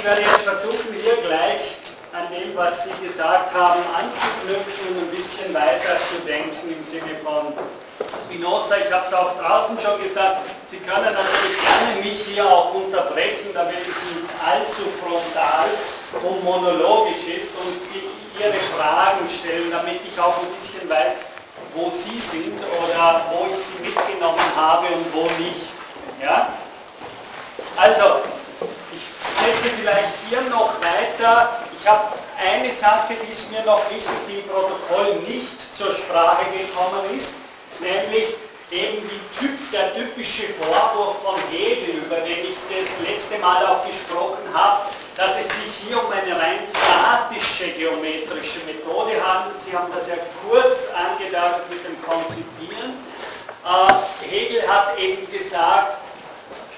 ich werde jetzt versuchen, hier gleich an dem, was Sie gesagt haben, anzuknüpfen und ein bisschen weiter zu denken im Sinne von Spinoza. Ich habe es auch draußen schon gesagt, Sie können natürlich gerne mich hier auch unterbrechen, damit es nicht allzu frontal und monologisch ist und Sie Ihre Fragen stellen, damit ich auch ein bisschen weiß, wo Sie sind oder wo ich Sie mitgenommen habe und wo nicht. Ja? Also, ich spreche vielleicht hier noch weiter ich habe eine Sache, die ist mir noch wichtig, die im Protokoll nicht zur Sprache gekommen ist, nämlich eben typ, der typische Vorwurf von Hegel, über den ich das letzte Mal auch gesprochen habe, dass es sich hier um eine rein statische geometrische Methode handelt. Sie haben das ja kurz angedeutet mit dem Konzipieren. Äh, Hegel hat eben gesagt,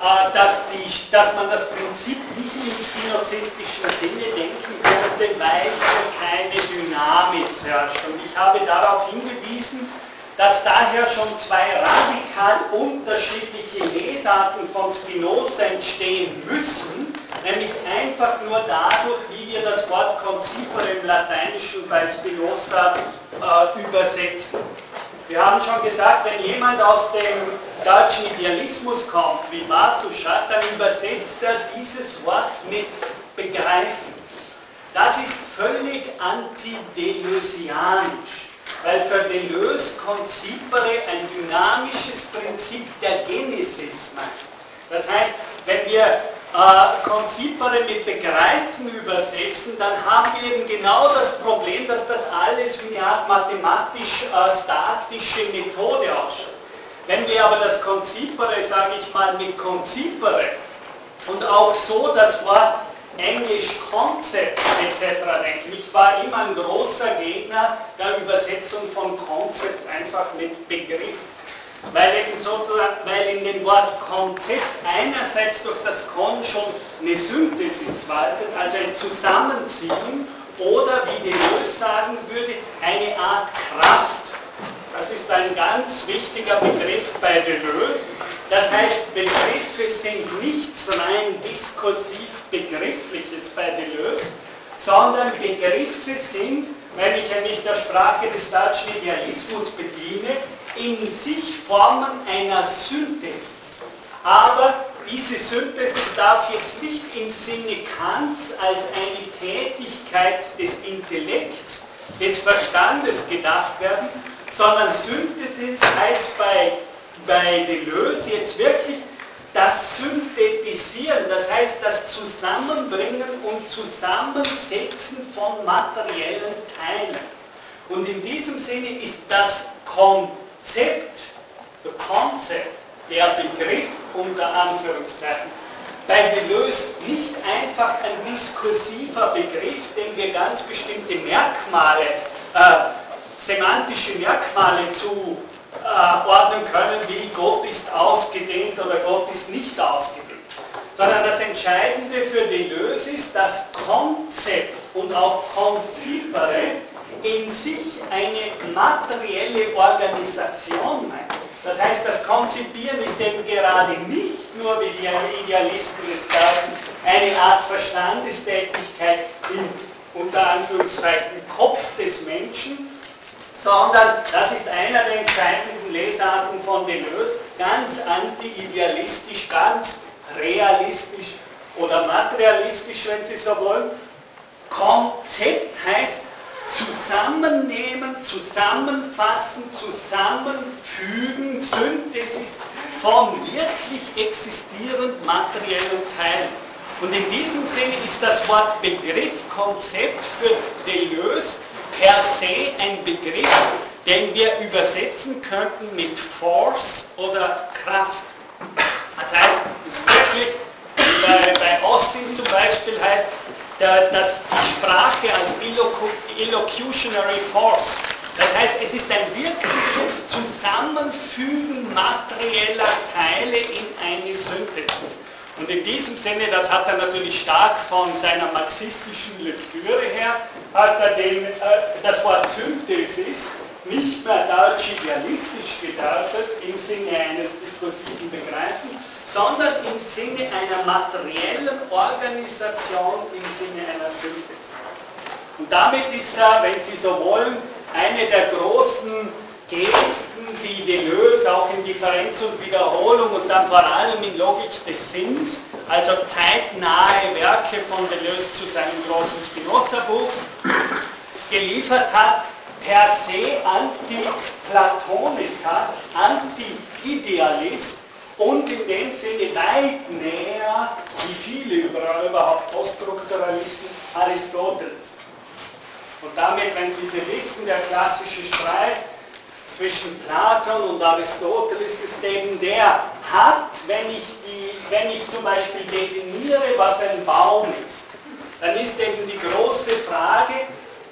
dass, die, dass man das Prinzip nicht im spinozistischen Sinne denken könnte, weil hier keine Dynamis herrscht. Und ich habe darauf hingewiesen, dass daher schon zwei radikal unterschiedliche Lesarten von Spinoza entstehen müssen, nämlich einfach nur dadurch, wie wir das Wort concipere im Lateinischen bei Spinoza äh, übersetzen. Wir haben schon gesagt, wenn jemand aus dem deutschen Idealismus kommt, wie Martuschat, dann übersetzt er dieses Wort mit begreifen. Das ist völlig antideleuzianisch, weil für Deleuze Concipere ein dynamisches Prinzip der Genesis meint. Das heißt, wenn wir äh, Concipere mit Begreifen übersetzen, dann haben wir eben genau das Problem, dass das alles wie eine Art mathematisch-statische äh, Methode ausschaut. Wenn wir aber das Konzipere, sage ich mal, mit Konzipere und auch so das Wort Englisch Concept etc. denken. Ich war immer ein großer Gegner der Übersetzung von Concept einfach mit Begriff. Weil eben sozusagen, weil in dem Wort Konzept einerseits durch das Kon schon eine Synthesis waltet, also ein Zusammenziehen oder wie Deleuze sagen würde, eine Art Kraft das ist ein ganz wichtiger Begriff bei Deleuze. Das heißt, Begriffe sind nichts rein diskursiv Begriffliches bei Deleuze, sondern Begriffe sind, wenn ich mich der Sprache des deutschen Idealismus bediene, in sich Formen einer Synthesis. Aber diese Synthesis darf jetzt nicht im Sinne Kants als eine Tätigkeit des Intellekts, des Verstandes gedacht werden, sondern Synthesis heißt bei, bei Deleuze jetzt wirklich das Synthetisieren, das heißt das Zusammenbringen und Zusammensetzen von materiellen Teilen. Und in diesem Sinne ist das Konzept, der Concept, der Begriff unter Anführungszeichen, bei Deleuze nicht einfach ein diskursiver Begriff, dem wir ganz bestimmte Merkmale äh, semantische Merkmale zu äh, können, wie Gott ist ausgedehnt oder Gott ist nicht ausgedehnt. Sondern das Entscheidende für Deleuze ist, dass Konzept und auch Konzipere in sich eine materielle Organisation meint. Das heißt, das Konzipieren ist eben gerade nicht nur, wie die Idealisten es sagen, eine Art Verstandestätigkeit im unter Anführungszeichen Kopf des Menschen, sondern das ist einer der entscheidenden Lesarten von Deleuze, ganz anti-idealistisch, ganz realistisch oder materialistisch, wenn Sie so wollen. Konzept heißt zusammennehmen, zusammenfassen, zusammenfügen, Synthesis von wirklich existierend materiellen Teilen. Und in diesem Sinne ist das Wort Begriff, Konzept für Deleuze per se ein Begriff, den wir übersetzen könnten mit Force oder Kraft. Das heißt, es ist wirklich, bei, bei Austin zum Beispiel heißt, dass die Sprache als Illocutionary Force, das heißt, es ist ein wirkliches Zusammenfügen materieller Teile in eine Synthesis. Und in diesem Sinne, das hat er natürlich stark von seiner marxistischen Lektüre her, hat er den, äh, das Wort Synthesis nicht mehr deutsch idealistisch gedeutet im Sinne eines diskursiven Begreifens, sondern im Sinne einer materiellen Organisation, im Sinne einer Synthese. Und damit ist er, wenn Sie so wollen, eine der großen Gesten, die Deleuze auch in Differenz und Wiederholung und dann vor allem in Logik des Sinns, also zeitnahe Werke von Deleuze zu seinem großen Spinoza-Buch, geliefert hat, per se Anti-Platoniker, Anti-Idealist und in dem Sinne weit näher, wie viele überhaupt Poststrukturalisten, Aristoteles. Und damit, wenn Sie sie wissen, der klassische Streit zwischen Platon und Aristoteles ist eben der, hat, wenn ich, die, wenn ich zum Beispiel definiere, was ein Baum ist, dann ist eben die große Frage,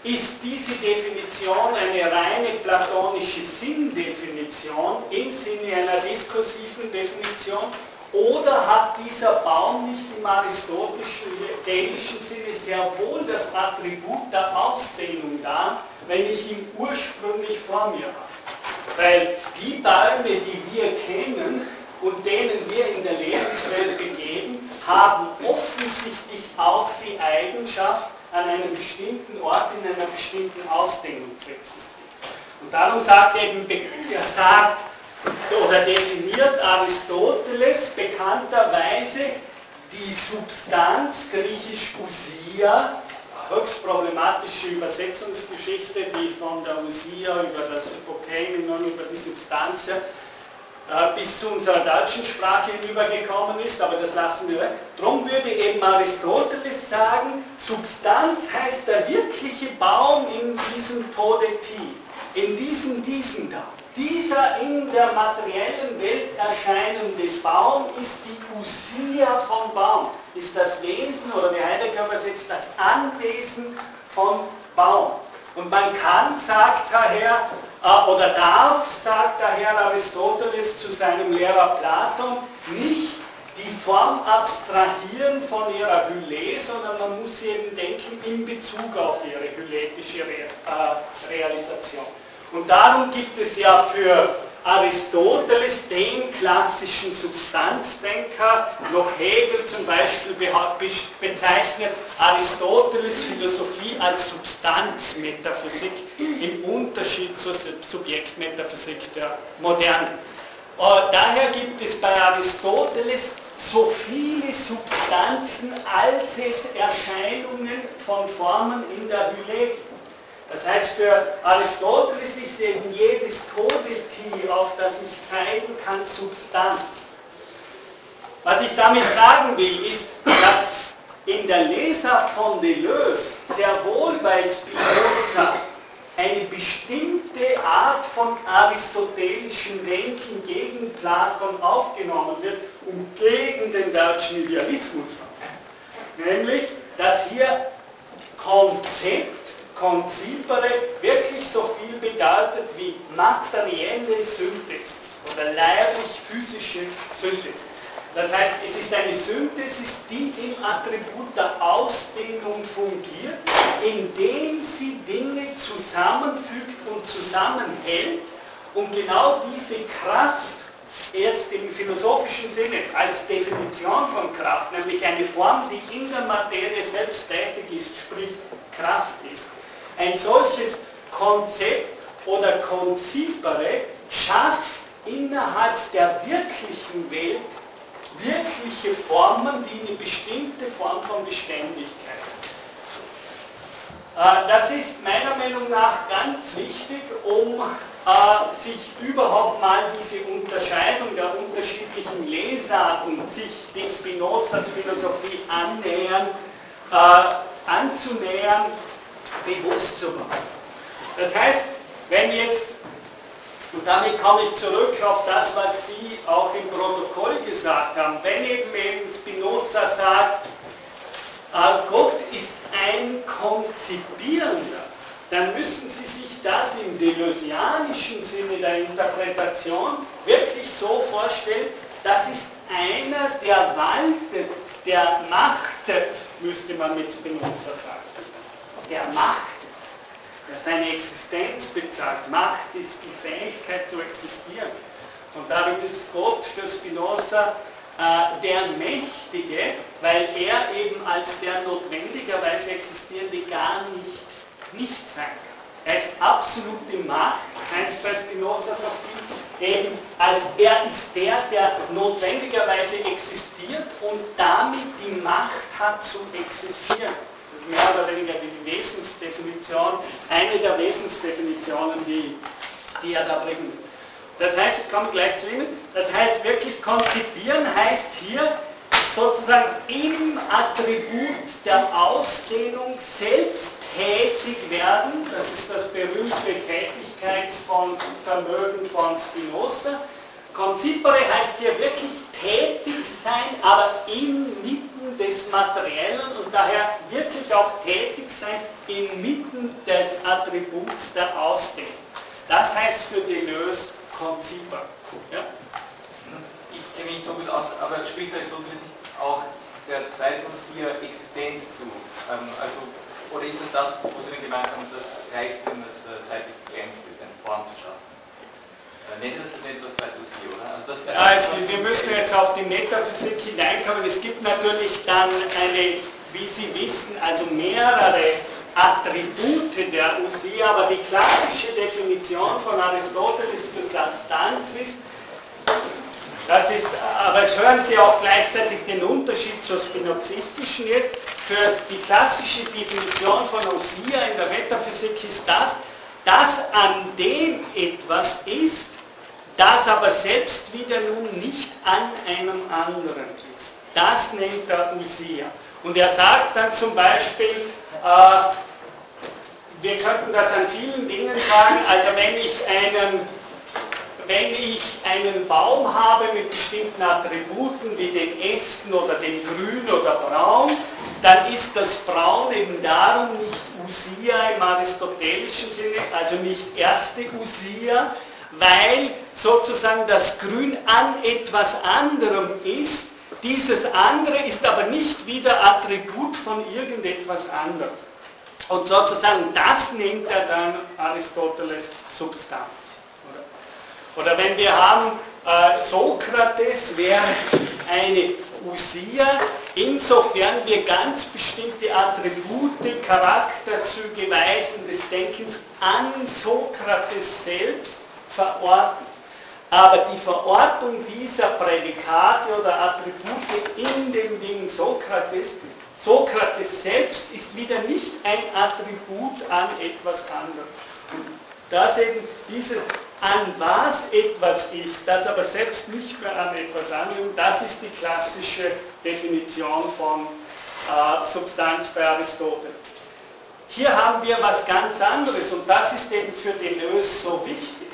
ist diese Definition eine reine platonische Sinndefinition im Sinne einer diskursiven Definition oder hat dieser Baum nicht im aristotelischen Sinne sehr wohl das Attribut der Ausdehnung da, wenn ich ihn ursprünglich vor mir habe? Weil die Bäume, die wir kennen und denen wir in der Lebenswelt begeben, haben offensichtlich auch die Eigenschaft, an einem bestimmten Ort in einer bestimmten Ausdehnung zu existieren. Und darum sagt eben er sagt, oder definiert Aristoteles bekannterweise die Substanz, griechisch Usia, höchst problematische Übersetzungsgeschichte, die von der Usia über das Hypokeimenon, über die Substanz äh, bis zu unserer deutschen Sprache hinübergekommen ist, aber das lassen wir weg. Darum würde eben Aristoteles sagen, Substanz heißt der wirkliche Baum in diesem Todeti, in diesem diesen da. Dieser in der materiellen Welt erscheinende Baum ist die Usia von Baum, ist das Wesen, oder wie Heidegger übersetzt, das Anwesen von Baum. Und man kann, sagt daher, äh, oder darf, sagt daher Aristoteles zu seinem Lehrer Platon, nicht die Form abstrahieren von ihrer Hülle, sondern man muss sie eben denken in Bezug auf ihre hyletische äh, Realisation. Und darum gibt es ja für Aristoteles, den klassischen Substanzdenker, noch Hegel zum Beispiel bezeichnet Aristoteles Philosophie als Substanzmetaphysik im Unterschied zur Subjektmetaphysik der Moderne. Äh, daher gibt es bei Aristoteles so viele Substanzen, als es Erscheinungen von Formen in der Hülle gibt. Das heißt, für Aristoteles ist eben jedes Todetier, auf das ich zeigen kann, Substanz. Was ich damit sagen will, ist, dass in der Lesart von Deleuze sehr wohl bei Spinoza eine bestimmte Art von aristotelischem Denken gegen Platon aufgenommen wird und gegen den deutschen Idealismus. Nämlich, dass hier Konzept Concipere wirklich so viel bedeutet wie materielle Synthesis oder leiblich-physische Synthesis. Das heißt, es ist eine Synthesis, die im Attribut der Ausdehnung fungiert, indem sie Dinge zusammenfügt und zusammenhält und genau diese Kraft jetzt im philosophischen Sinne als Definition von Kraft, nämlich eine Form, die in der Materie selbst tätig ist, sprich Kraft ist, ein solches Konzept oder Konzipere schafft innerhalb der wirklichen Welt wirkliche Formen, die eine bestimmte Form von Beständigkeit haben. Äh, das ist meiner Meinung nach ganz wichtig, um äh, sich überhaupt mal diese Unterscheidung der unterschiedlichen Lesarten, sich die Spinozas Philosophie annähern, äh, anzunähern bewusst zu machen. Das heißt, wenn jetzt, und damit komme ich zurück auf das, was Sie auch im Protokoll gesagt haben, wenn eben, eben Spinoza sagt, äh, Gott ist ein Konzipierender, dann müssen Sie sich das im deleuzianischen Sinne der Interpretation wirklich so vorstellen, das ist einer, der waltet, der machtet, müsste man mit Spinoza sagen der Macht, der seine Existenz bezahlt. Macht ist die Fähigkeit zu existieren. Und darin ist Gott für Spinoza äh, der Mächtige, weil er eben als der notwendigerweise existierende gar nicht, nicht sein kann. Er ist absolute Macht, Heinz bei Spinoza sagt eben als er ist der, der notwendigerweise existiert und damit die Macht hat zu existieren. Mehr oder weniger die Wesensdefinition, eine der Wesensdefinitionen, die, die er da bringt. Das heißt, ich komme gleich zu Ihnen, das heißt wirklich konzipieren heißt hier sozusagen im Attribut der Ausdehnung selbst tätig werden, das ist das berühmte Tätigkeitsvermögen von Spinoza. Concipere heißt hier wirklich tätig sein, aber inmitten des Materiellen und daher wirklich auch tätig sein inmitten des Attributs der Ausdehnung. Das heißt für Deleuze Concipere. Ja? Ich kenne mich so gut aus, aber spricht Aristoteles auch der zweiten hier Existenz zu? Ähm, also oder ist es das, wo Sie gemeint haben, das reicht, wenn es äh, zeitlich begrenzt ist, eine Form zu schaffen? Äh, nennt das nicht nur 2 oder? Also wir müssen jetzt auf die Metaphysik hineinkommen. Es gibt natürlich dann eine, wie Sie wissen, also mehrere Attribute der Usia, aber die klassische Definition von Aristoteles für Substanz ist, das ist, aber es hören Sie auch gleichzeitig den Unterschied zur spinozistischen jetzt. Für die klassische Definition von Osir in der Metaphysik ist das, dass an dem etwas ist, das aber selbst wieder nun nicht an einem anderen ist. Das nennt er Usia. Und er sagt dann zum Beispiel, äh, wir könnten das an vielen Dingen sagen, also wenn ich einen wenn ich einen Baum habe mit bestimmten Attributen wie den Ästen oder dem Grün oder Braun, dann ist das Braun eben darum nicht Usia im aristotelischen Sinne, also nicht erste Usia, weil sozusagen das Grün an etwas anderem ist. Dieses andere ist aber nicht wieder Attribut von irgendetwas anderem. Und sozusagen das nennt er dann Aristoteles Substanz. Oder wenn wir haben, äh, Sokrates wäre eine Usia, insofern wir ganz bestimmte Attribute, Charakterzüge, Weisen des Denkens an Sokrates selbst verorten. Aber die Verortung dieser Prädikate oder Attribute in dem Ding Sokrates, Sokrates selbst ist wieder nicht ein Attribut an etwas anderem. Und das eben dieses an was etwas ist, das aber selbst nicht mehr an etwas anderem, das ist die klassische Definition von äh, Substanz bei Aristoteles. Hier haben wir was ganz anderes und das ist eben für Deleuze so wichtig,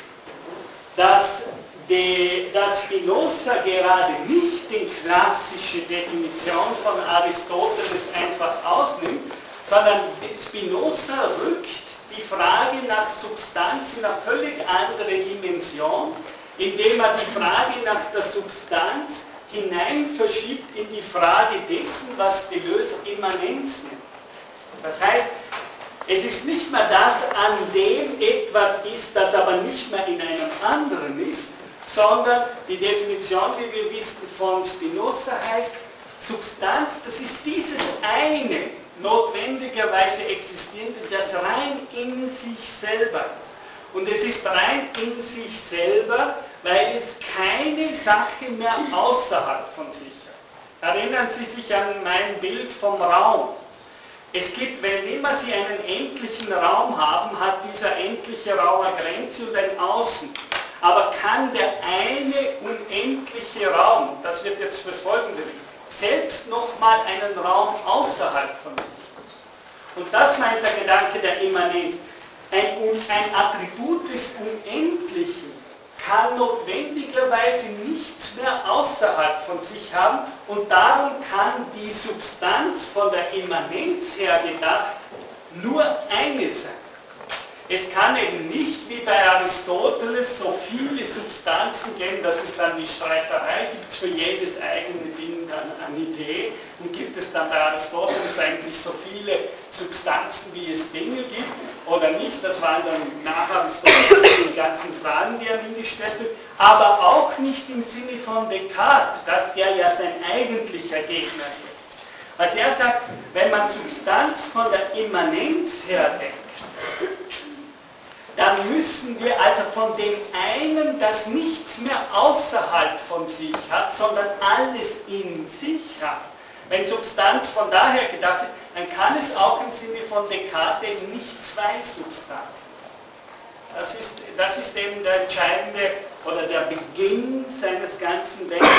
dass, die, dass Spinoza gerade nicht die klassische Definition von Aristoteles einfach ausnimmt, sondern Spinoza rückt die Frage nach Substanz in eine völlig andere Dimension, indem er die Frage nach der Substanz hinein verschiebt in die Frage dessen, was Deleuze Immanenz nennt. Das heißt, es ist nicht mehr das, an dem etwas ist, das aber nicht mehr in einem anderen ist, sondern die Definition, wie wir wissen, von Spinoza heißt, Substanz, das ist dieses eine, notwendigerweise existierende, das rein in sich selber ist. Und es ist rein in sich selber, weil es keine Sache mehr außerhalb von sich hat. Erinnern Sie sich an mein Bild vom Raum. Es gibt, wenn immer Sie einen endlichen Raum haben, hat dieser endliche Raum eine Grenze und ein Außen. Aber kann der eine unendliche Raum, das wird jetzt fürs Folgende selbst nochmal einen Raum außerhalb von sich. Und das meint der Gedanke der Immanenz. Ein, ein Attribut des Unendlichen kann notwendigerweise nichts mehr außerhalb von sich haben und darum kann die Substanz von der Immanenz her gedacht nur eine sein. Es kann eben nicht wie bei Aristoteles so viele Substanzen geben, dass es dann die Streiterei gibt für jedes eigene Ding eine Idee und gibt es dann bei Aristoteles eigentlich so viele Substanzen, wie es Dinge gibt oder nicht. Das waren dann nach Aristoteles die ganzen Fragen, die er ihm gestellt hat. Aber auch nicht im Sinne von Descartes, dass der ja sein eigentlicher Gegner ist. Also er sagt, wenn man Substanz von der Immanenz her denkt, dann müssen wir also von dem einen, das nichts mehr außerhalb von sich hat, sondern alles in sich hat. Wenn Substanz von daher gedacht ist, dann kann es auch im Sinne von Descartes nicht zwei Substanzen. Das ist, das ist eben der entscheidende oder der Beginn seines ganzen Denkens.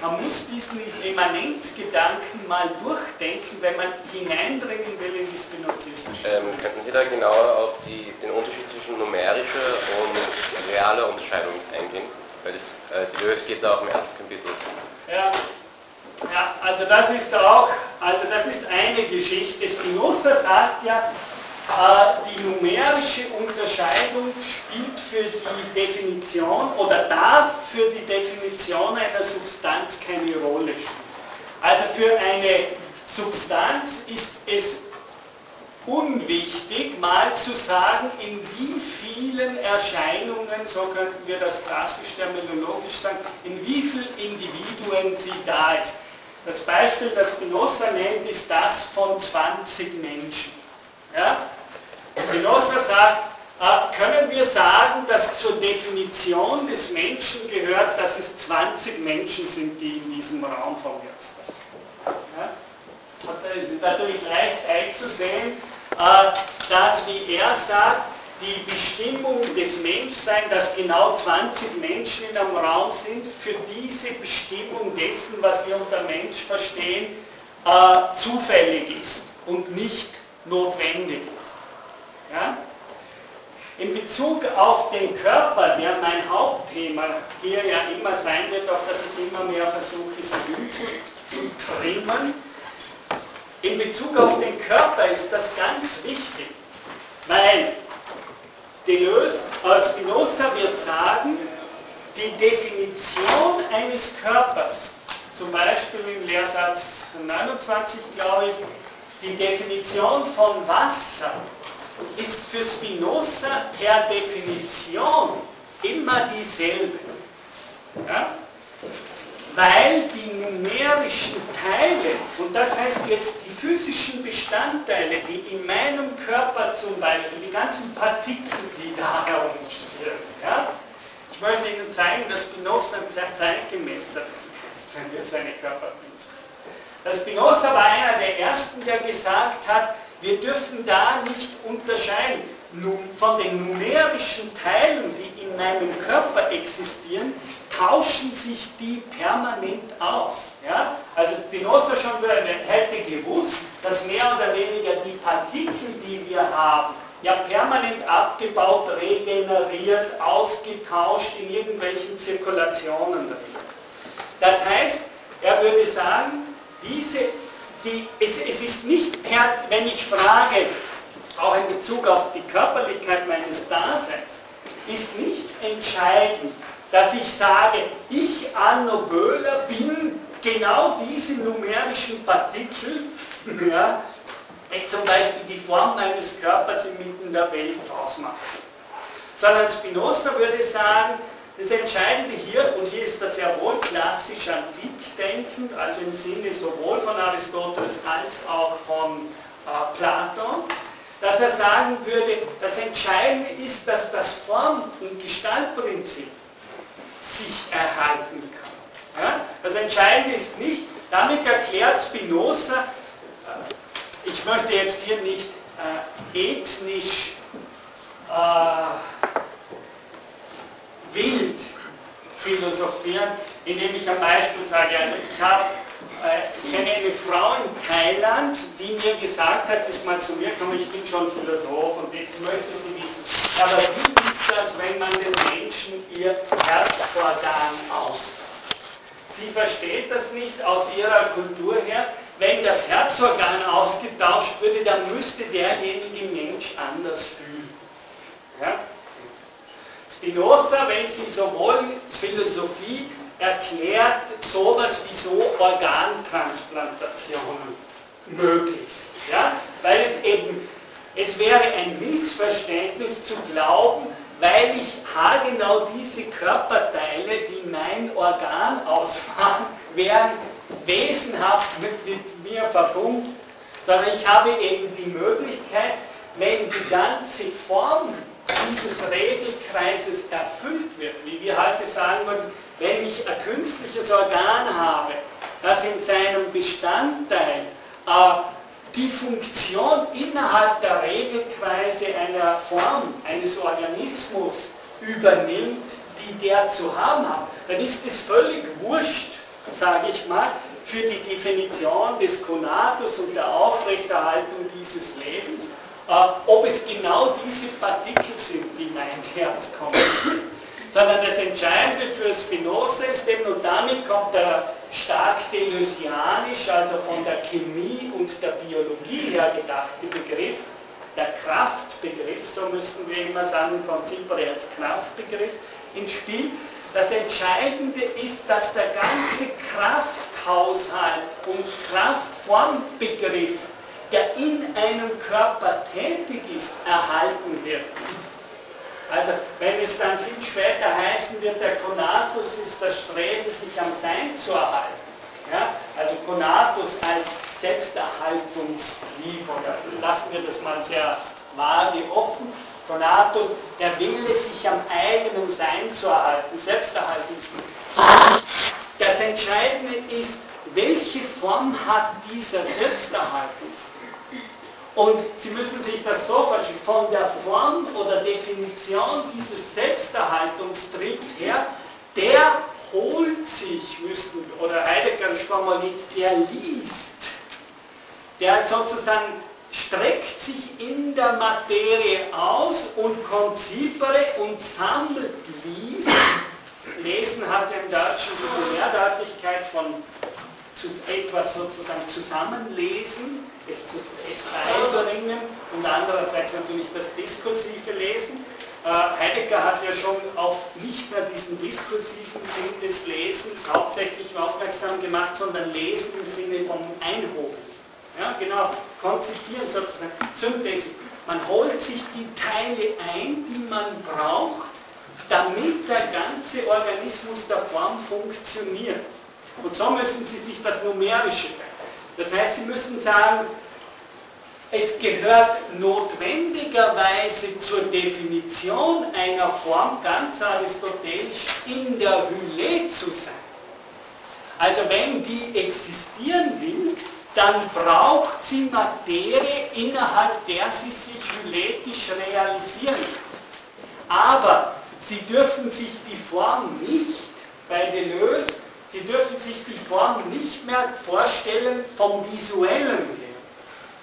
Man muss diesen Immanenzgedanken mal durchdenken, wenn man hineindringen will in die Spinozistische. Ähm, könnten Sie da genauer auf die, den Unterschied zwischen numerischer und realer Unterscheidung eingehen? Weil äh, die Lös geht da auch im ersten Kapitel. Ja, ja, also das ist auch, also das ist eine Geschichte. Spinoza sagt ja, die numerische Unterscheidung spielt für die Definition oder darf für die Definition einer Substanz keine Rolle spielen. Also für eine Substanz ist es unwichtig, mal zu sagen, in wie vielen Erscheinungen, so könnten wir das klassisch terminologisch sagen, in wie vielen Individuen sie da ist. Das Beispiel, das Spinoza nennt, ist das von 20 Menschen. Ja? Spinoza sagt, äh, können wir sagen, dass zur Definition des Menschen gehört, dass es 20 Menschen sind, die in diesem Raum von jetzt ja? Es ist natürlich leicht einzusehen, äh, dass, wie er sagt, die Bestimmung des Menschseins, dass genau 20 Menschen in einem Raum sind, für diese Bestimmung dessen, was wir unter Mensch verstehen, äh, zufällig ist und nicht notwendig. Ja? In Bezug auf den Körper, der mein Hauptthema hier ja immer sein wird, auf das ich immer mehr versuche, es hinzutrimmen, in Bezug auf den Körper ist das ganz wichtig, weil Deleuze als Spinoza wird sagen, die Definition eines Körpers, zum Beispiel im Lehrsatz 29, glaube ich, die Definition von Wasser ist für Spinoza per Definition immer dieselbe. Ja? Weil die numerischen Teile, und das heißt jetzt die physischen Bestandteile, die in meinem Körper zum Beispiel, die ganzen Partikel, die da herumschwirren, ja? ich möchte Ihnen zeigen, dass Spinoza ein zeitgemäßer ist, wenn wir seine Körperprinzipien. Das Spinoza war einer der ersten, der gesagt hat, wir dürfen da nicht unterscheiden. Von den numerischen Teilen, die in meinem Körper existieren, tauschen sich die permanent aus. Ja? Also Spinoza schon hätte gewusst, dass mehr oder weniger die Partikel, die wir haben, ja permanent abgebaut, regeneriert, ausgetauscht in irgendwelchen Zirkulationen drin. Das heißt, er würde sagen, diese die, es, es ist nicht, wenn ich frage, auch in Bezug auf die Körperlichkeit meines Daseins, ist nicht entscheidend, dass ich sage, ich Arno Böhler bin genau diese numerischen Partikel, ja, die zum Beispiel die Form meines Körpers inmitten der Welt ausmachen. Sondern Spinoza würde sagen, das Entscheidende hier, und hier ist das ja wohl klassisch antik denkend, also im Sinne sowohl von Aristoteles als auch von äh, Platon, dass er sagen würde, das Entscheidende ist, dass das Form- und Gestaltprinzip sich erhalten kann. Ja? Das Entscheidende ist nicht, damit erklärt Spinoza, äh, ich möchte jetzt hier nicht äh, ethnisch äh, wild philosophieren, indem ich am Beispiel sage, also ich habe äh, ich kenne eine Frau in Thailand, die mir gesagt hat, ist mal zu mir gekommen, ich bin schon Philosoph und jetzt möchte sie wissen, aber wie ist das, wenn man den Menschen ihr Herzorgan austauscht? Sie versteht das nicht aus ihrer Kultur her. Wenn das Herzorgan ausgetauscht würde, dann müsste derjenige Mensch anders fühlen. Ja? Spinoza, wenn Sie so wollen, Philosophie erklärt sowas wie so Organtransplantationen. möglichst. Ja? Weil es eben, es wäre ein Missverständnis zu glauben, weil ich haargenau diese Körperteile, die mein Organ ausmachen, wären wesenhaft mit, mit mir verbunden, sondern ich habe eben die Möglichkeit, wenn die ganze Form dieses Regelkreises erfüllt wird, wie wir heute sagen würden, wenn ich ein künstliches Organ habe, das in seinem Bestandteil äh, die Funktion innerhalb der Regelkreise einer Form, eines Organismus übernimmt, die der zu haben hat, dann ist es völlig wurscht, sage ich mal, für die Definition des Konatus und der Aufrechterhaltung dieses Lebens, ob es genau diese Partikel sind, die mein Herz kommen. Sondern das Entscheidende für Spinoza ist eben, und damit kommt der stark deleuzianisch, also von der Chemie und der Biologie her gedachte Begriff, der Kraftbegriff, so müssten wir immer sagen, Prinzip oder als Kraftbegriff ins Spiel. Das Entscheidende ist, dass der ganze Krafthaushalt und Kraftformbegriff, der in einem Körper tätig ist, erhalten wird. Also wenn es dann viel später heißen wird, der Konatus ist das Streben, sich am Sein zu erhalten. Ja? Also Konatus als Selbsterhaltungstrieb, oder lassen wir das mal sehr vage offen. Konatus, der Wille, sich am eigenen Sein zu erhalten, Selbsterhaltungstrieb. Das Entscheidende ist, welche Form hat dieser Selbsterhaltungstrieb? Und Sie müssen sich das so vorstellen, von der Form oder Definition dieses Selbsterhaltungstriebs her, der holt sich, müssten, oder Heidegger formuliert, der liest, der sozusagen streckt sich in der Materie aus und konzipere und sammelt liest. Lesen hat im Deutschen diese Mehrdeutlichkeit von etwas sozusagen zusammenlesen, es, zu, es beibringen und andererseits natürlich das diskursive Lesen. Äh, Heidegger hat ja schon auf nicht mehr diesen diskursiven Sinn des Lesens hauptsächlich aufmerksam gemacht, sondern Lesen im Sinne vom Einholen. Ja, genau, konzipieren sozusagen, Synthesis. Man holt sich die Teile ein, die man braucht, damit der ganze Organismus der Form funktioniert. Und so müssen Sie sich das Numerische Das heißt, Sie müssen sagen, es gehört notwendigerweise zur Definition einer Form ganz aristotelisch in der Hülle zu sein. Also wenn die existieren will, dann braucht sie Materie, innerhalb der sie sich hyletisch realisieren. Aber sie dürfen sich die Form nicht bei Deleuze Sie dürfen sich die Form nicht mehr vorstellen vom Visuellen her.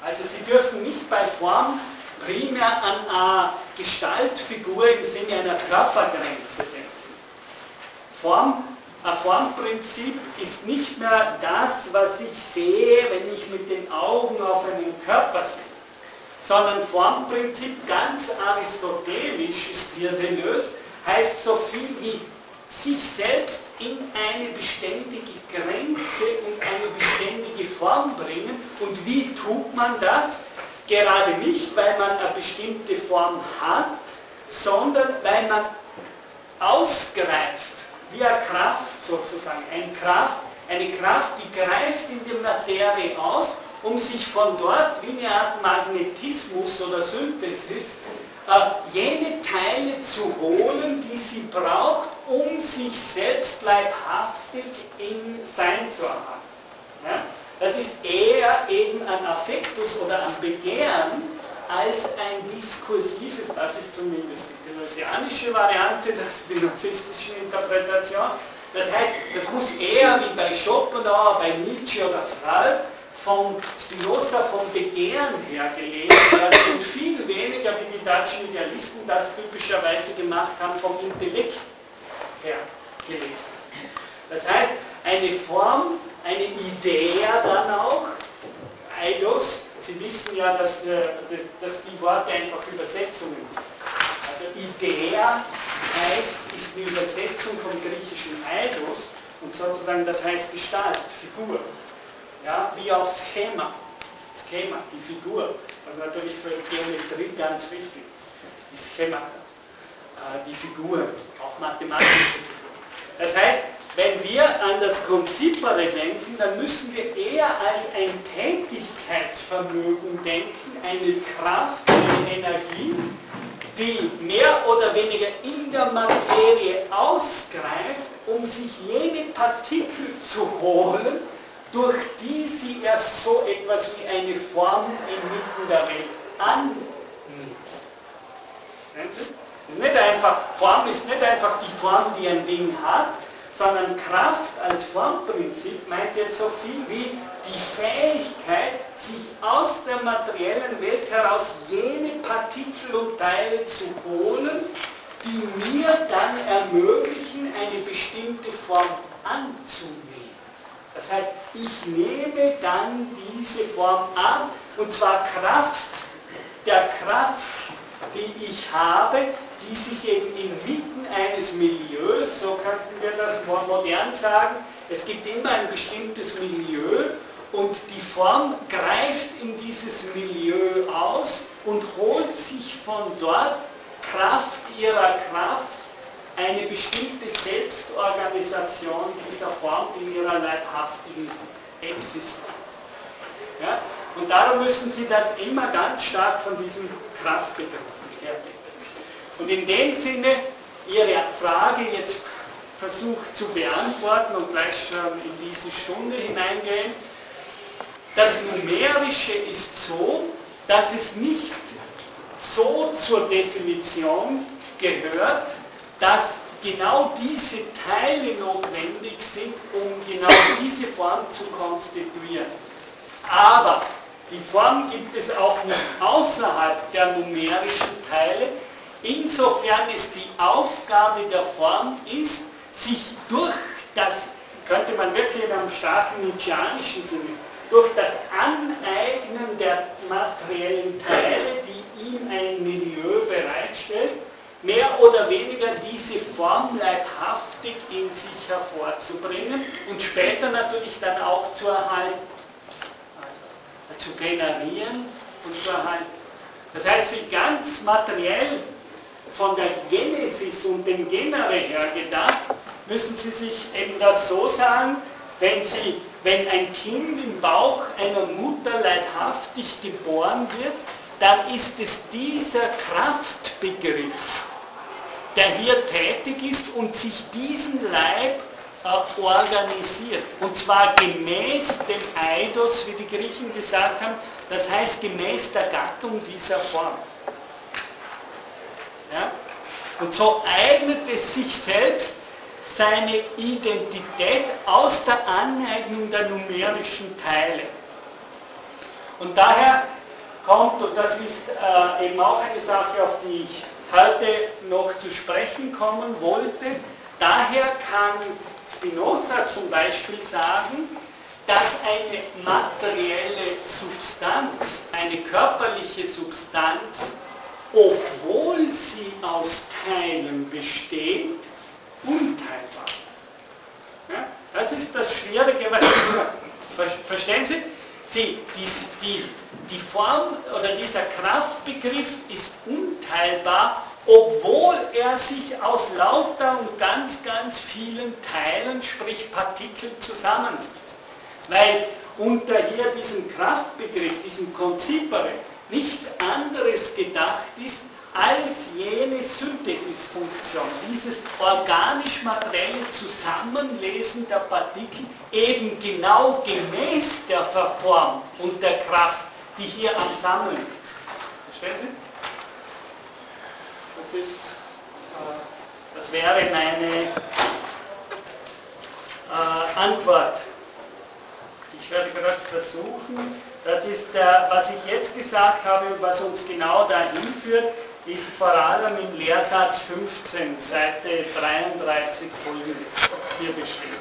Also Sie dürfen nicht bei Form primär an eine Gestaltfigur im Sinne einer Körpergrenze denken. Form, ein Formprinzip ist nicht mehr das, was ich sehe, wenn ich mit den Augen auf einen Körper sehe, sondern Formprinzip ganz aristotelisch ist hier Deleuze, heißt so viel wie sich selbst in eine beständige Grenze und eine beständige Form bringen. Und wie tut man das? Gerade nicht, weil man eine bestimmte Form hat, sondern weil man ausgreift, wie eine Kraft sozusagen, ein Kraft, eine Kraft, die greift in die Materie aus, um sich von dort, wie eine Art Magnetismus oder Synthesis, jene Teile zu holen, die sie braucht, um sich selbst leibhaftig in Sein zu erhalten. Ja? Das ist eher eben ein Affektus oder ein Begehren als ein diskursives, das ist zumindest die gnossianische Variante der spinozistischen Interpretation. Das heißt, das muss eher wie bei Schopenhauer, bei Nietzsche oder Freud von Spinoza vom Begehren her gelesen werden und viel weniger, wie die deutschen Idealisten das typischerweise gemacht haben, vom Intellekt her gelesen. Das heißt, eine Form, eine Idee dann auch, Eidos, Sie wissen ja, dass, dass die Worte einfach Übersetzungen sind. Also Idea heißt, ist eine Übersetzung vom griechischen Eidos und sozusagen das heißt Gestalt, Figur ja, wie auch Schema. Schema, die Figur, was natürlich für Geometrie ganz wichtig ist, die Schemata, äh, die Figuren, auch mathematische Figuren. Das heißt, wenn wir an das Konzipere denken, dann müssen wir eher als ein Tätigkeitsvermögen denken, eine Kraft, eine Energie, die mehr oder weniger in der Materie ausgreift, um sich jene Partikel zu holen, durch die sie erst so etwas wie eine Form inmitten der Welt annimmt. Ist nicht einfach, Form ist nicht einfach die Form, die ein Ding hat, sondern Kraft als Formprinzip meint jetzt so viel wie die Fähigkeit, sich aus der materiellen Welt heraus jene Partikel und Teile zu holen, die mir dann ermöglichen, eine bestimmte Form anzunehmen. Das heißt, ich nehme dann diese Form an, und zwar Kraft der Kraft, die ich habe, die sich eben inmitten eines Milieus, so könnten wir das modern sagen, es gibt immer ein bestimmtes Milieu und die Form greift in dieses Milieu aus und holt sich von dort Kraft ihrer Kraft eine bestimmte Selbstorganisation dieser Form in ihrer leibhaftigen Existenz. Ja? Und darum müssen Sie das immer ganz stark von diesem Kraftbegriff hernehmen. Und in dem Sinne Ihre Frage jetzt versucht zu beantworten und gleich schon in diese Stunde hineingehen. Das Numerische ist so, dass es nicht so zur Definition gehört, dass genau diese Teile notwendig sind, um genau diese Form zu konstituieren. Aber die Form gibt es auch nicht außerhalb der numerischen Teile, insofern es die Aufgabe der Form ist, sich durch das, könnte man wirklich in einem starken Nietzscheanischen Sinne, durch das Aneignen der materiellen Teile, die ihm ein Milieu bereitstellt, mehr oder weniger diese Form leibhaftig in sich hervorzubringen und später natürlich dann auch zu erhalten, also zu generieren und zu erhalten. Das heißt, sie ganz materiell von der Genesis und dem Genere her gedacht, müssen Sie sich eben das so sagen, wenn, Sie, wenn ein Kind im Bauch einer Mutter leibhaftig geboren wird, dann ist es dieser Kraftbegriff, der hier tätig ist und sich diesen Leib organisiert. Und zwar gemäß dem Eidos, wie die Griechen gesagt haben, das heißt gemäß der Gattung dieser Form. Ja? Und so eignet es sich selbst seine Identität aus der Aneignung der numerischen Teile. Und daher kommt, und das ist äh, eben auch eine Sache, auf die ich heute noch zu sprechen kommen wollte, daher kann Spinoza zum Beispiel sagen, dass eine materielle Substanz, eine körperliche Substanz obwohl sie aus Teilen besteht, unteilbar ist. Ja? Das ist das Schwierige, was Sie verstehen Sie? Sie die, die, die Form oder dieser Kraftbegriff ist unteilbar, obwohl er sich aus lauter und ganz, ganz vielen Teilen, sprich Partikeln zusammensetzt. Weil unter hier diesem Kraftbegriff, diesem Konzipere, nichts anderes gedacht ist als jene Synthesisfunktion, dieses organisch-materielle Zusammenlesen der Partikel eben genau gemäß der Verform und der Kraft, die hier am Sammeln ist. Verstehen Sie? Das ist, äh, das wäre meine äh, Antwort. Ich werde gerade versuchen, das ist, der, was ich jetzt gesagt habe und was uns genau dahin führt, ist vor allem im Lehrsatz 15, Seite 33 folgendes hier beschrieben.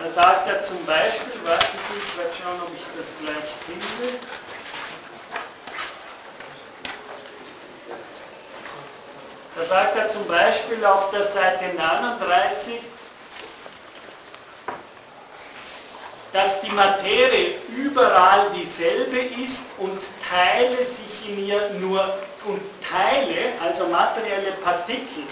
Da sagt er zum Beispiel, warten Sie, ich werde schauen, ob ich das gleich finde. Da sagt er zum Beispiel auf der Seite 39, dass die Materie überall dieselbe ist und Teile sich in ihr nur und Teile, also materielle Partikel,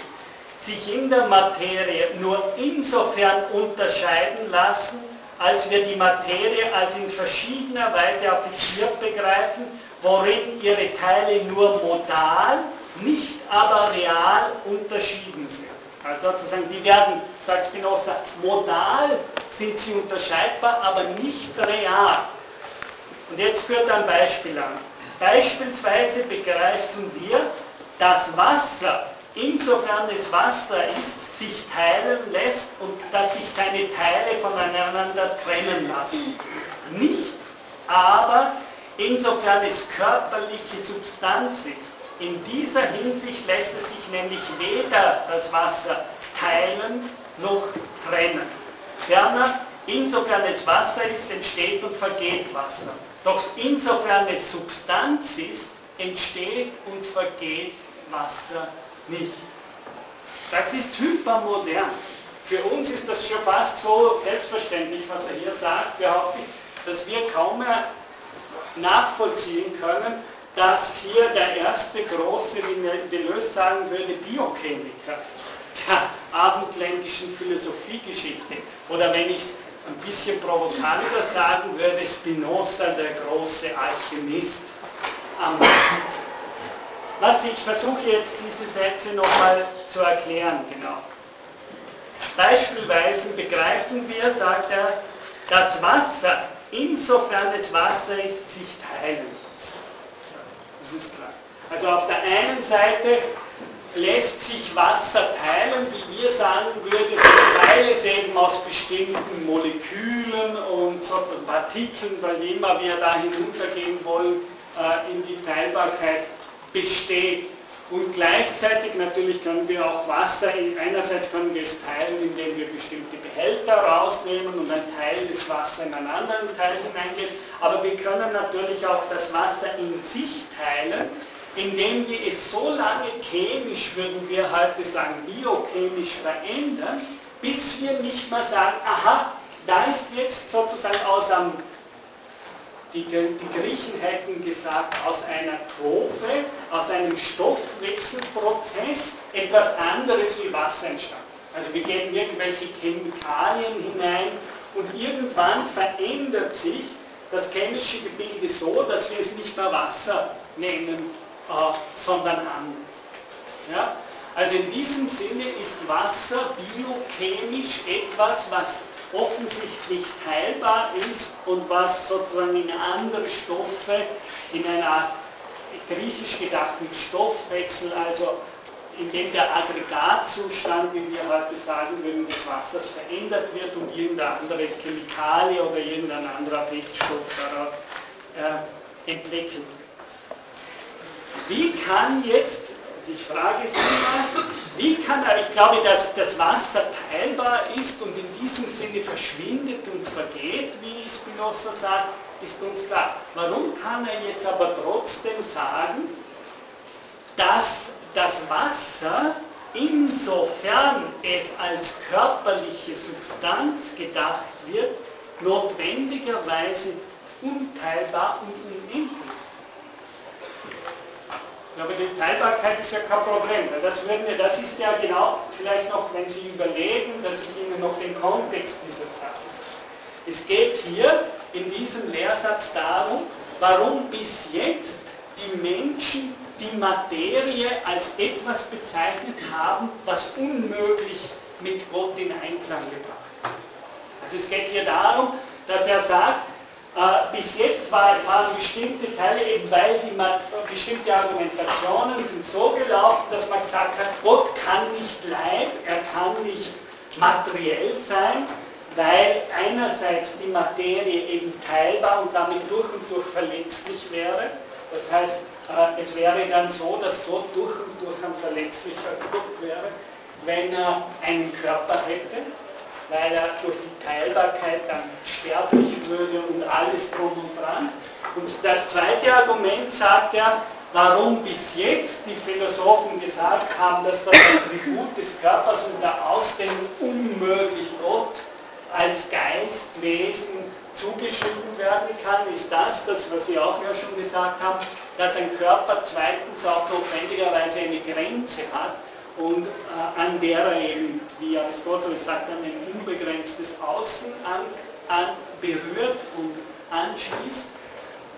sich in der Materie nur insofern unterscheiden lassen, als wir die Materie als in verschiedener Weise affiziert begreifen, worin ihre Teile nur modal, nicht aber real unterschieden sind. Also sozusagen, die werden, sagt Spinoza, modal sind sie unterscheidbar, aber nicht real. Und jetzt führt er ein Beispiel an. Beispielsweise begreifen wir, dass Wasser, insofern es Wasser ist, sich teilen lässt und dass sich seine Teile voneinander trennen lassen. Nicht aber, insofern es körperliche Substanz ist. In dieser Hinsicht lässt es sich nämlich weder das Wasser teilen noch trennen. Ferner, insofern es Wasser ist, entsteht und vergeht Wasser. Doch insofern es Substanz ist, entsteht und vergeht Wasser nicht. Das ist hypermodern. Für uns ist das schon fast so selbstverständlich, was er hier sagt, behaupte ich, dass wir kaum mehr nachvollziehen können, dass hier der erste große, wie Deleuze sagen würde, Biochemiker der abendländischen Philosophiegeschichte. Oder wenn ich es ein bisschen provokanter sagen würde, Spinoza, der große Alchemist am Markt. Was ich versuche jetzt diese Sätze nochmal zu erklären, genau. Beispielsweise begreifen wir, sagt er, dass Wasser, insofern es Wasser ist, sich teilen ist klar. Also auf der einen Seite lässt sich Wasser teilen, wie wir sagen würden, weil es eben aus bestimmten Molekülen und sozusagen Partikeln, weil immer wir da hinuntergehen wollen, äh, in die Teilbarkeit besteht. Und gleichzeitig natürlich können wir auch Wasser, einerseits können wir es teilen, indem wir bestimmte Behälter rausnehmen und ein Teil des Wassers in einen anderen Teil hineingeht, aber wir können natürlich auch das Wasser in sich teilen, indem wir es so lange chemisch, würden wir heute sagen, biochemisch verändern, bis wir nicht mehr sagen, aha, da ist jetzt sozusagen aus einem, die, die Griechen hätten gesagt, aus einer Trophe, aus einem Stoffwechselprozess etwas anderes wie Wasser entstanden. Also wir geben irgendwelche Chemikalien hinein und irgendwann verändert sich das chemische Gebilde so, dass wir es nicht mehr Wasser nennen äh, sondern anders. Ja? Also in diesem Sinne ist Wasser biochemisch etwas, was offensichtlich teilbar ist und was sozusagen in andere Stoffe, in einer griechisch gedachten Stoffwechsel, also in dem der Aggregatzustand, wie wir heute sagen würden, des Wassers verändert wird und irgendeine andere Chemikalie oder irgendein anderer Feststoff daraus äh, entwickelt wird. Wie kann jetzt, die Frage ist immer, wie kann er, ich glaube, dass das Wasser teilbar ist und in diesem Sinne verschwindet und vergeht, wie Spinoza sagt, ist uns klar. Warum kann er jetzt aber trotzdem sagen, dass das Wasser, insofern es als körperliche Substanz gedacht wird, notwendigerweise unteilbar und unendlich aber die Teilbarkeit ist ja kein Problem. Das, würden wir, das ist ja genau, vielleicht noch, wenn Sie überlegen, dass ich Ihnen noch den Kontext dieses Satzes sage. Es geht hier in diesem Lehrsatz darum, warum bis jetzt die Menschen die Materie als etwas bezeichnet haben, was unmöglich mit Gott in Einklang gebracht wird. Also es geht hier darum, dass er sagt, äh, bis jetzt war, waren bestimmte Teile, eben weil die bestimmte Argumentationen sind so gelaufen, dass man gesagt hat, Gott kann nicht Leib, er kann nicht materiell sein, weil einerseits die Materie eben teilbar und damit durch und durch verletzlich wäre. Das heißt, äh, es wäre dann so, dass Gott durch und durch ein verletzlicher Gott wäre, wenn er einen Körper hätte weil er durch die Teilbarkeit dann sterblich würde und alles drum und dran. Und das zweite Argument sagt er, warum bis jetzt die Philosophen gesagt haben, dass das Attribut des Körpers unter Ausdehnung unmöglich Gott als Geistwesen zugeschrieben werden kann, ist das, das was wir auch ja schon gesagt haben, dass ein Körper zweitens auch notwendigerweise eine Grenze hat und äh, an der er eben, wie Aristoteles sagt, an ein unbegrenztes Außen an, an berührt und anschließt.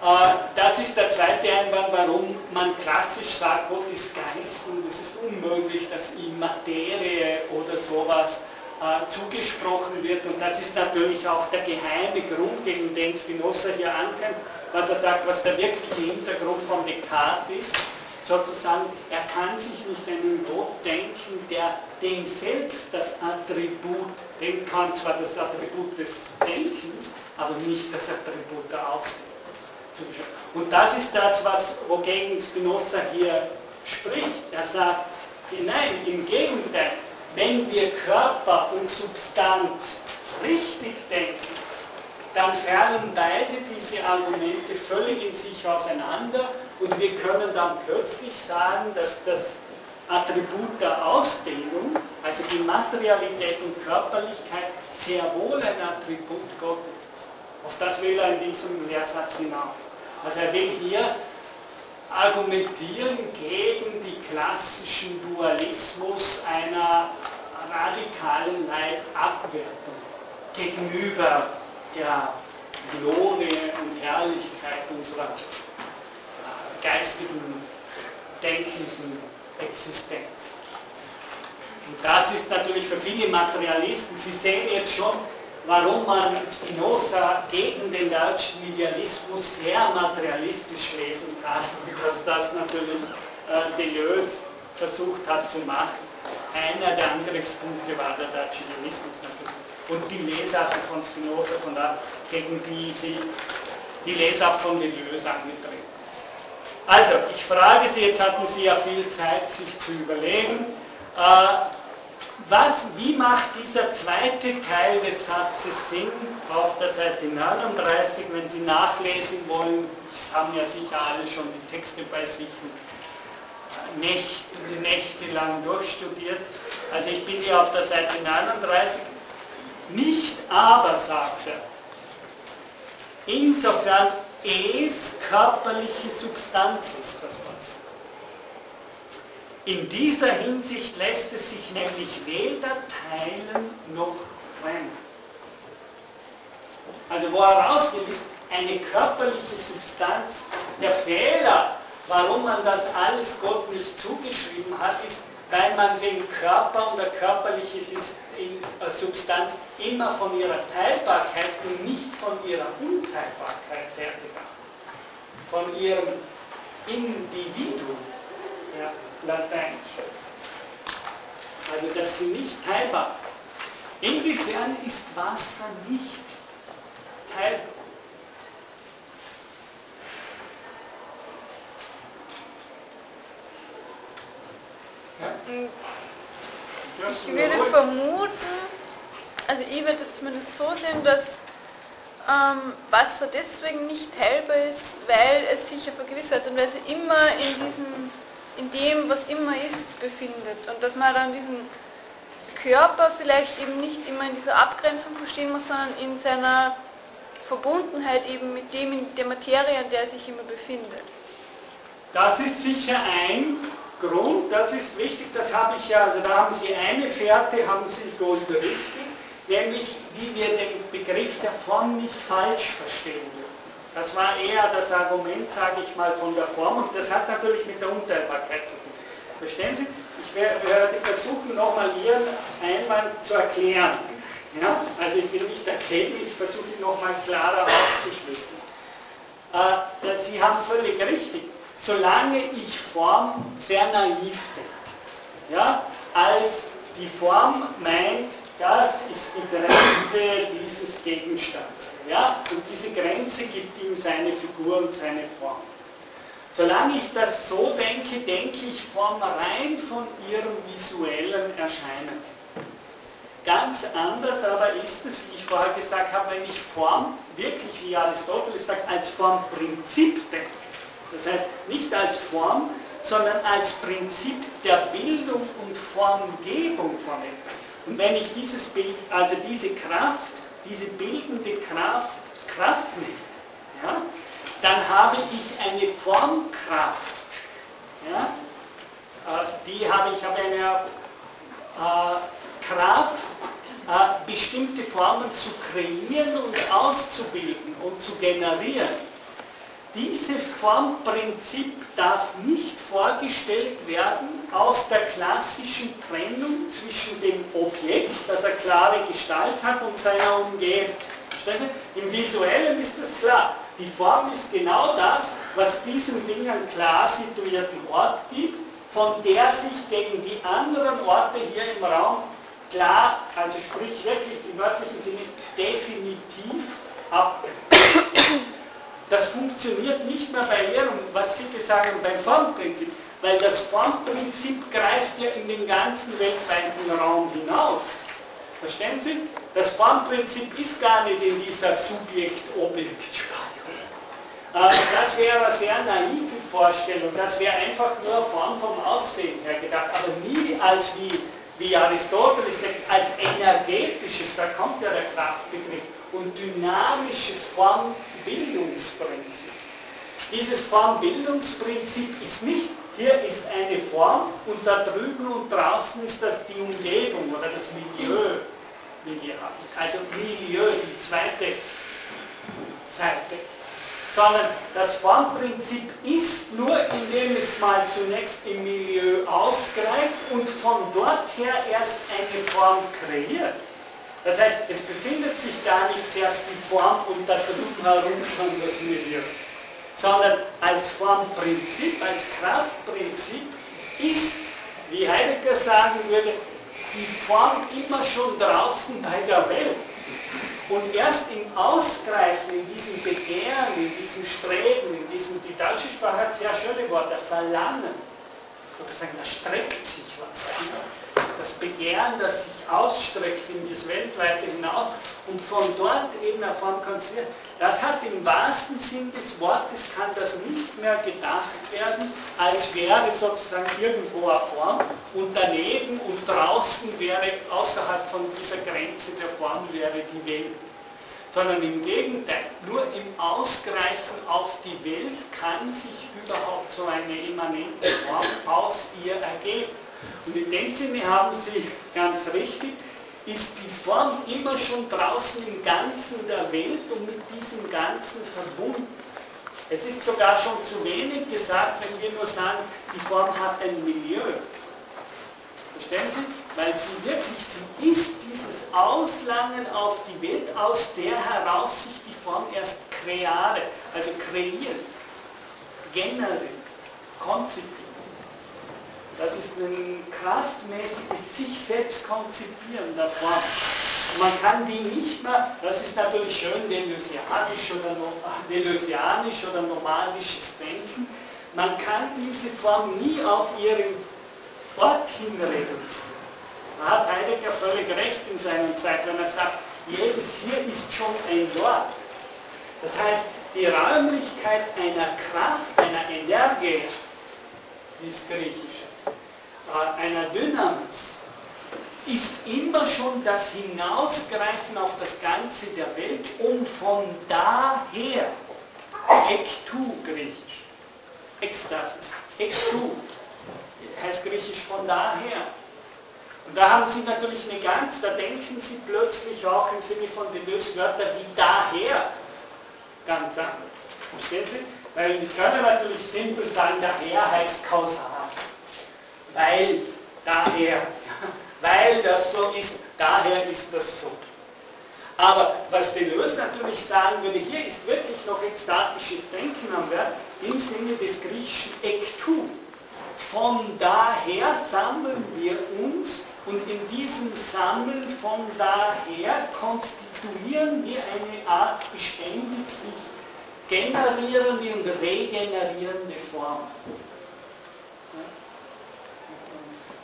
Äh, das ist der zweite Einwand, warum man klassisch sagt, Gott ist Geist und es ist unmöglich, dass ihm Materie oder sowas äh, zugesprochen wird. Und das ist natürlich auch der geheime Grund, gegen den Spinoza hier ankämpft, was er sagt, was der wirkliche Hintergrund von Descartes ist sozusagen, er kann sich nicht einen Gott denken, der dem selbst das Attribut, dem kann zwar das Attribut des Denkens, aber nicht das Attribut der Ausdehnung. Und das ist das, was, wogegen Spinoza hier spricht. Er sagt, nein, im Gegenteil, wenn wir Körper und Substanz richtig denken, dann fallen beide diese Argumente völlig in sich auseinander und wir können dann plötzlich sagen, dass das Attribut der Ausdehnung, also die Materialität und Körperlichkeit, sehr wohl ein Attribut Gottes ist. Auf das will er in diesem Lehrsatz hinaus. Also er will hier argumentieren gegen die klassischen Dualismus einer radikalen Leibabwertung gegenüber der Glorie und Herrlichkeit unserer geistigen, denkenden Existenz. Und das ist natürlich für viele Materialisten, Sie sehen jetzt schon, warum man Spinoza gegen den deutschen Idealismus sehr materialistisch lesen kann, dass das natürlich äh, Deleuze versucht hat zu machen. Einer der Angriffspunkte war der deutsche Idealismus natürlich. Und die Lesart von Spinoza, von da, gegen die sie die Lesart von Deleuze angetreten also, ich frage Sie, jetzt hatten Sie ja viel Zeit, sich zu überlegen, äh, was, wie macht dieser zweite Teil des Satzes Sinn auf der Seite 39, wenn Sie nachlesen wollen, das haben ja sicher alle schon die Texte bei sich Nächte, nächtelang durchstudiert. Also ich bin hier auf der Seite 39. Nicht aber, sagt er, insofern es körperliche Substanz ist das was. In dieser Hinsicht lässt es sich nämlich weder teilen noch trennen. Also wo er raus will, ist eine körperliche Substanz. Der Fehler, warum man das alles Gott nicht zugeschrieben hat, ist, weil man den Körper und der körperliche äh, Substanz immer von ihrer Teilbarkeit und nicht von ihrer Unteilbarkeit hergegangen. Von ihrem Individuum, ja, lateinisch. Also, dass sie nicht teilbar ist. Inwiefern ist Wasser nicht teilbar? Ich würde vermuten, also ich würde es zumindest so sehen, dass ähm, Wasser deswegen nicht teilbar ist, weil es sich auf eine gewisse Art und Weise immer in diesem, in dem, was immer ist, befindet. Und dass man dann diesen Körper vielleicht eben nicht immer in dieser Abgrenzung verstehen muss, sondern in seiner Verbundenheit eben mit dem, in der Materie, in der er sich immer befindet. Das ist sicher ein Grund, das ist wichtig, das habe ich ja, also da haben Sie eine Fährte, haben Sie unterrichtet, nämlich wie wir den Begriff der Form nicht falsch verstehen dürfen. Das war eher das Argument, sage ich mal, von der Form und das hat natürlich mit der Unteilbarkeit zu tun. Verstehen Sie? Ich werde versuchen, nochmal Ihren Einwand zu erklären. Ja? Also ich will nicht erkennen, ich versuche nochmal klarer aufzuschlüsseln. Äh, Sie haben völlig richtig solange ich Form sehr naiv denke. Ja? Als die Form meint, das ist die Grenze dieses Gegenstands. Ja? Und diese Grenze gibt ihm seine Figur und seine Form. Solange ich das so denke, denke ich Form rein von ihrem visuellen Erscheinen. Ganz anders aber ist es, wie ich vorher gesagt habe, wenn ich Form wirklich, wie Aristoteles sagt, als Formprinzip denke. Das heißt, nicht als Form, sondern als Prinzip der Bildung und Formgebung von etwas. Und wenn ich dieses Bild, also diese Kraft, diese bildende Kraft Kraft nicht, ja, dann habe ich eine Formkraft. Ja, äh, die habe ich habe eine äh, Kraft, äh, bestimmte Formen zu kreieren und auszubilden und zu generieren. Dieses Formprinzip darf nicht vorgestellt werden aus der klassischen Trennung zwischen dem Objekt, das eine klare Gestalt hat, und seiner Umgebung. Im Visuellen ist das klar. Die Form ist genau das, was diesem Ding einen klar situierten Ort gibt, von der sich gegen die anderen Orte hier im Raum klar, also sprich wirklich im wörtlichen Sinne definitiv abgrenzt. Das funktioniert nicht mehr bei Lehrung, was Sie gesagt haben, beim Formprinzip, weil das Formprinzip greift ja in den ganzen weltweiten Raum hinaus. Verstehen Sie? Das Formprinzip ist gar nicht in dieser Subjekt-Objekt-Spaltung. Äh, das wäre eine sehr naive Vorstellung. Das wäre einfach nur Form vom Aussehen her gedacht, aber nie als wie, wie Aristoteles sagt, als energetisches, da kommt ja der Kraftbegriff, und dynamisches Formbildungsprinzip. Dieses Formbildungsprinzip ist nicht, hier ist eine Form und da drüben und draußen ist das die Umgebung oder das Milieu. Also Milieu, die zweite Seite. Sondern das Formprinzip ist nur, indem es mal zunächst im Milieu ausgreift und von dort her erst eine Form kreiert. Das heißt, es befindet sich gar nicht zuerst die Form und da drüben herum schon das Milieu, sondern als Formprinzip, als Kraftprinzip ist, wie Heidegger sagen würde, die Form immer schon draußen bei der Welt. Und erst im Ausgreifen, in diesem Begehren, in diesem Streben, in diesem, die deutsche Sprache hat sehr schöne Worte, Verlangen, sozusagen, da streckt sich was das Begehren, das sich ausstreckt in das Weltweite hinaus und von dort eben eine Form konstruiert. Das hat im wahrsten Sinn des Wortes, kann das nicht mehr gedacht werden, als wäre sozusagen irgendwo eine Form und daneben und draußen wäre, außerhalb von dieser Grenze der Form wäre die Welt sondern im Gegenteil, nur im Ausgreifen auf die Welt kann sich überhaupt so eine immanente Form aus ihr ergeben. Und in dem Sinne haben Sie ganz richtig, ist die Form immer schon draußen im Ganzen der Welt und mit diesem Ganzen verbunden. Es ist sogar schon zu wenig gesagt, wenn wir nur sagen, die Form hat ein Milieu. Verstehen Sie? Weil sie wirklich, sie ist dieses Auslangen auf die Welt, aus der heraus sich die Form erst kreare, also kreiert, generiert, konzipiert. Das ist ein kraftmäßiges sich selbst konzipieren der Form. Man kann die nicht mehr, das ist natürlich schön deleuzianisch oder, deleuzianisch oder nomadisches Denken, man kann diese Form nie auf ihren Ort hin reduzieren. Da hat Heidegger völlig recht in seiner Zeit, wenn er sagt, jedes hier ist schon ein Dort. Das heißt, die Räumlichkeit einer Kraft, einer Energie, wie es griechisch einer Dynamis ist immer schon das Hinausgreifen auf das Ganze der Welt und von daher, ektu griechisch, Ekstasis, ektu heißt griechisch von daher. Und da haben Sie natürlich eine ganz, da denken Sie plötzlich auch im Sinne von Deleuze-Wörter wie daher ganz anders. Verstehen Sie? Weil die können natürlich simpel sagen, daher heißt kausal weil daher, weil das so ist, daher ist das so. Aber was Deleuze natürlich sagen würde, hier ist wirklich noch ekstatisches Denken am Werk im Sinne des griechischen Ektu. Von daher sammeln wir uns und in diesem Sammeln von daher konstituieren wir eine Art beständig sich generierende und regenerierende Form.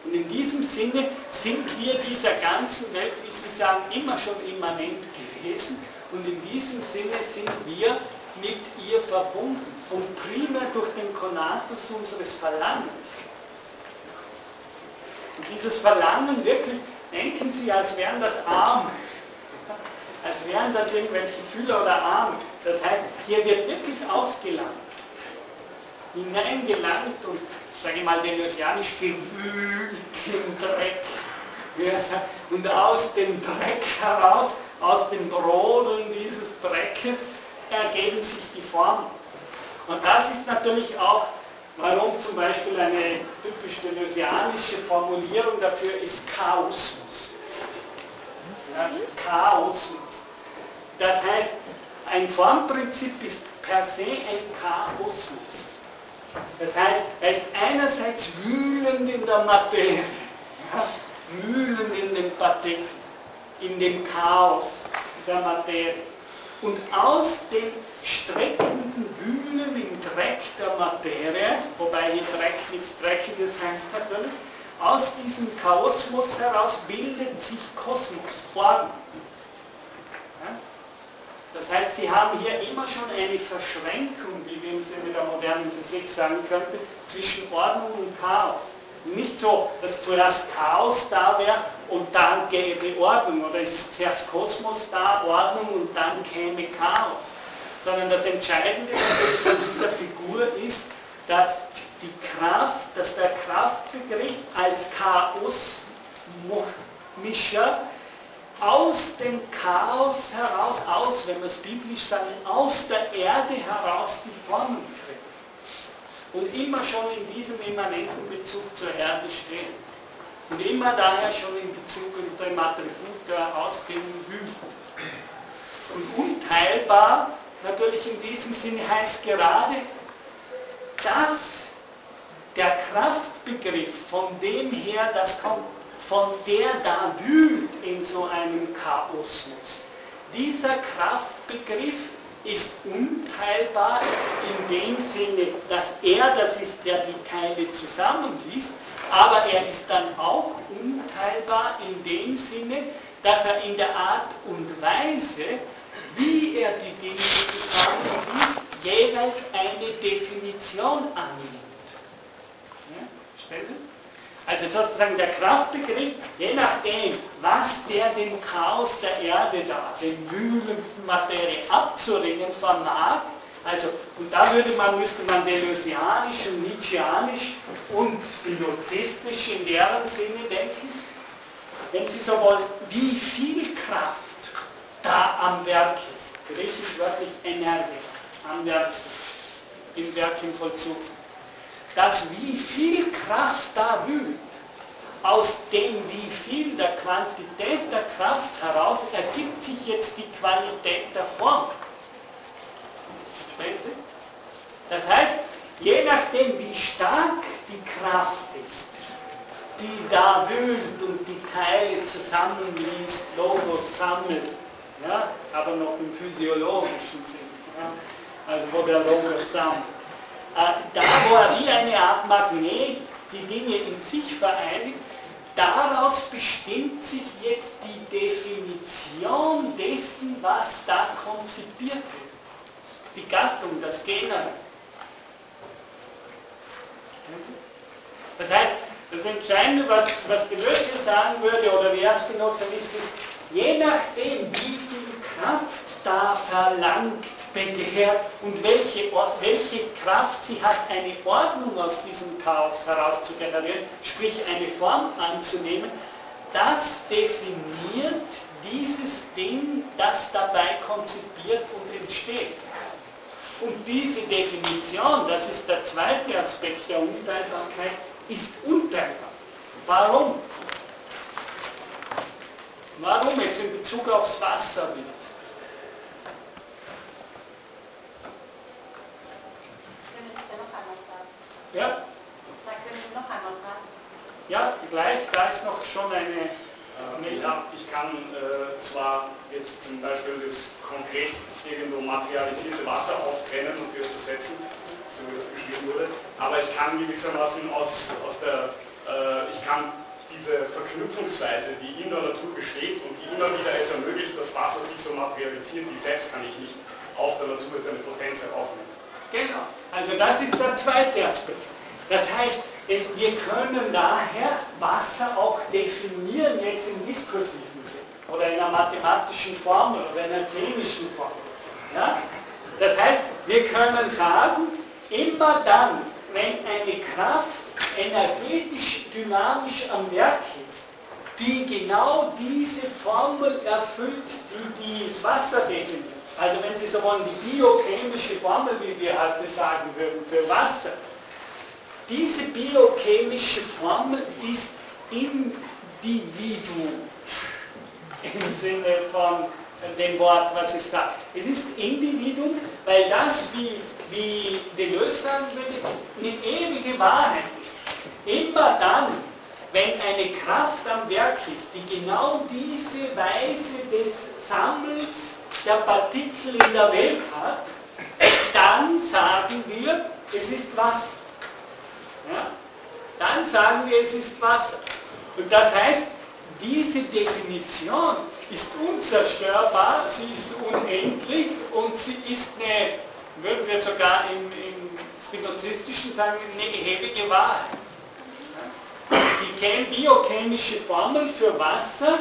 Und in diesem Sinne sind wir dieser ganzen Welt, wie Sie sagen, immer schon immanent gewesen. Und in diesem Sinne sind wir mit ihr verbunden und primär durch den Konatus unseres Verlangens. Und dieses Verlangen wirklich, denken Sie, als wären das Arme. als wären das irgendwelche Fühler oder Arme. Das heißt, hier wird wirklich ausgelangt, hineingelangt und, sage ich mal, deleuzianisch gewühlt im Dreck. Und aus dem Dreck heraus, aus dem Brodeln dieses Dreckes, ergeben sich die Formen. Und das ist natürlich auch, warum zum Beispiel eine typisch deleuzianische Formulierung dafür ist Chaosmus. Ja, Chaosmus. Das heißt, ein Formprinzip ist per se ein Chaosmus. Das heißt, er ist einerseits wühlend in der Materie, ja, wühlend in den Partikeln, in dem Chaos der Materie. Und aus dem streckenden Wühlen im Dreck der Materie, wobei hier Dreck nichts Dreckiges heißt natürlich, aus diesem Chaosmus heraus bildet sich Kosmos, Ordnung. Das heißt, Sie haben hier immer schon eine Verschränkung, wie wir im Sinne der modernen Physik sagen könnten, zwischen Ordnung und Chaos. Nicht so, dass zuerst Chaos da wäre und dann gäbe Ordnung, oder es ist zuerst Kosmos da, Ordnung und dann käme Chaos. Sondern das Entscheidende an dieser Figur ist, dass die Kraft, dass der Kraftbegriff als Chaosmischer aus dem Chaos heraus, aus, wenn wir es biblisch sagen, aus der Erde heraus die Formen kriegt. Und immer schon in diesem immanenten Bezug zur Erde steht. Und immer daher schon in Bezug unter dem Attribut der ausgehenden Wüste. Und unteilbar, natürlich in diesem Sinne heißt gerade, dass der Kraftbegriff, von dem her das kommt, von der da wühlt in so einem Chaosmus. Dieser Kraftbegriff ist unteilbar in dem Sinne, dass er das ist, der die Teile zusammenliest, aber er ist dann auch unteilbar in dem Sinne, dass er in der Art und Weise, wie er die Dinge zusammenliest, jeweils eine Definition annimmt. Ja, also sozusagen der Kraftbegriff, je nachdem, was der dem Chaos der Erde da, dem wühlenden Materie abzuringen vermag, also, und da würde man, müsste man deleuzianisch und nietzscheanisch und spinozistisch in deren Sinne denken, wenn Sie so wollen, wie viel Kraft da am Werk ist. Griechisch wörtlich Energie, am Werk im Werk im Vollzug dass wie viel Kraft da wühlt, aus dem wie viel der Quantität der Kraft heraus ergibt sich jetzt die Qualität der Form. Das heißt, je nachdem wie stark die Kraft ist, die da wühlt und die Teile zusammenliest, Logos sammelt, ja, aber noch im physiologischen Sinn, ja, also wo der Logos sammelt da wo er wie eine Art Magnet die Dinge in sich vereinigt, daraus bestimmt sich jetzt die Definition dessen, was da konzipiert wird. Die Gattung, das Generell. Das heißt, das Entscheidende, was, was Deleuze sagen würde, oder wie Spinoza ist, ist, je nachdem, wie viel Kraft da verlangt begehrt und welche, welche Kraft sie hat, eine Ordnung aus diesem Chaos heraus zu generieren, sprich eine Form anzunehmen, das definiert dieses Ding, das dabei konzipiert und entsteht. Und diese Definition, das ist der zweite Aspekt der Unteilbarkeit, ist unteilbar. Warum? Warum jetzt in Bezug aufs Wasser wieder? Ja? noch einmal fragen. Ja, gleich, da ist noch schon eine äh, ja, ich kann äh, zwar jetzt zum Beispiel das konkret irgendwo materialisierte Wasser auftrennen und wieder zersetzen, so wie das beschrieben wurde, aber ich kann gewissermaßen aus, aus der, äh, ich kann diese Verknüpfungsweise, die in der Natur besteht und die immer wieder es ermöglicht, dass Wasser sich so materialisiert, die selbst kann ich nicht aus der Natur seine Potenz herausnehmen. Genau. Also das ist der zweite Aspekt. Das heißt, es, wir können daher Wasser auch definieren, jetzt im diskursiven Sinn. oder einer mathematischen Formel oder einer chemischen Formel. Ja? Das heißt, wir können sagen, immer dann, wenn eine Kraft energetisch dynamisch am Werk ist, die genau diese Formel erfüllt, die das Wasser definiert. Also wenn Sie so wollen, die biochemische Formel, wie wir heute sagen würden, für Wasser. Diese biochemische Formel ist Individuum im Sinne von dem Wort, was es sagt. Es ist Individuum, weil das, wie, wie Deleuze sagen würde, eine ewige Wahrheit ist. Immer dann, wenn eine Kraft am Werk ist, die genau diese Weise des Sammels der Partikel in der Welt hat, dann sagen wir, es ist Wasser. Ja? Dann sagen wir, es ist Wasser. Und das heißt, diese Definition ist unzerstörbar, sie ist unendlich und sie ist eine, würden wir sogar im, im spinozistischen sagen, eine ewige Wahrheit. Die biochemische Formel für Wasser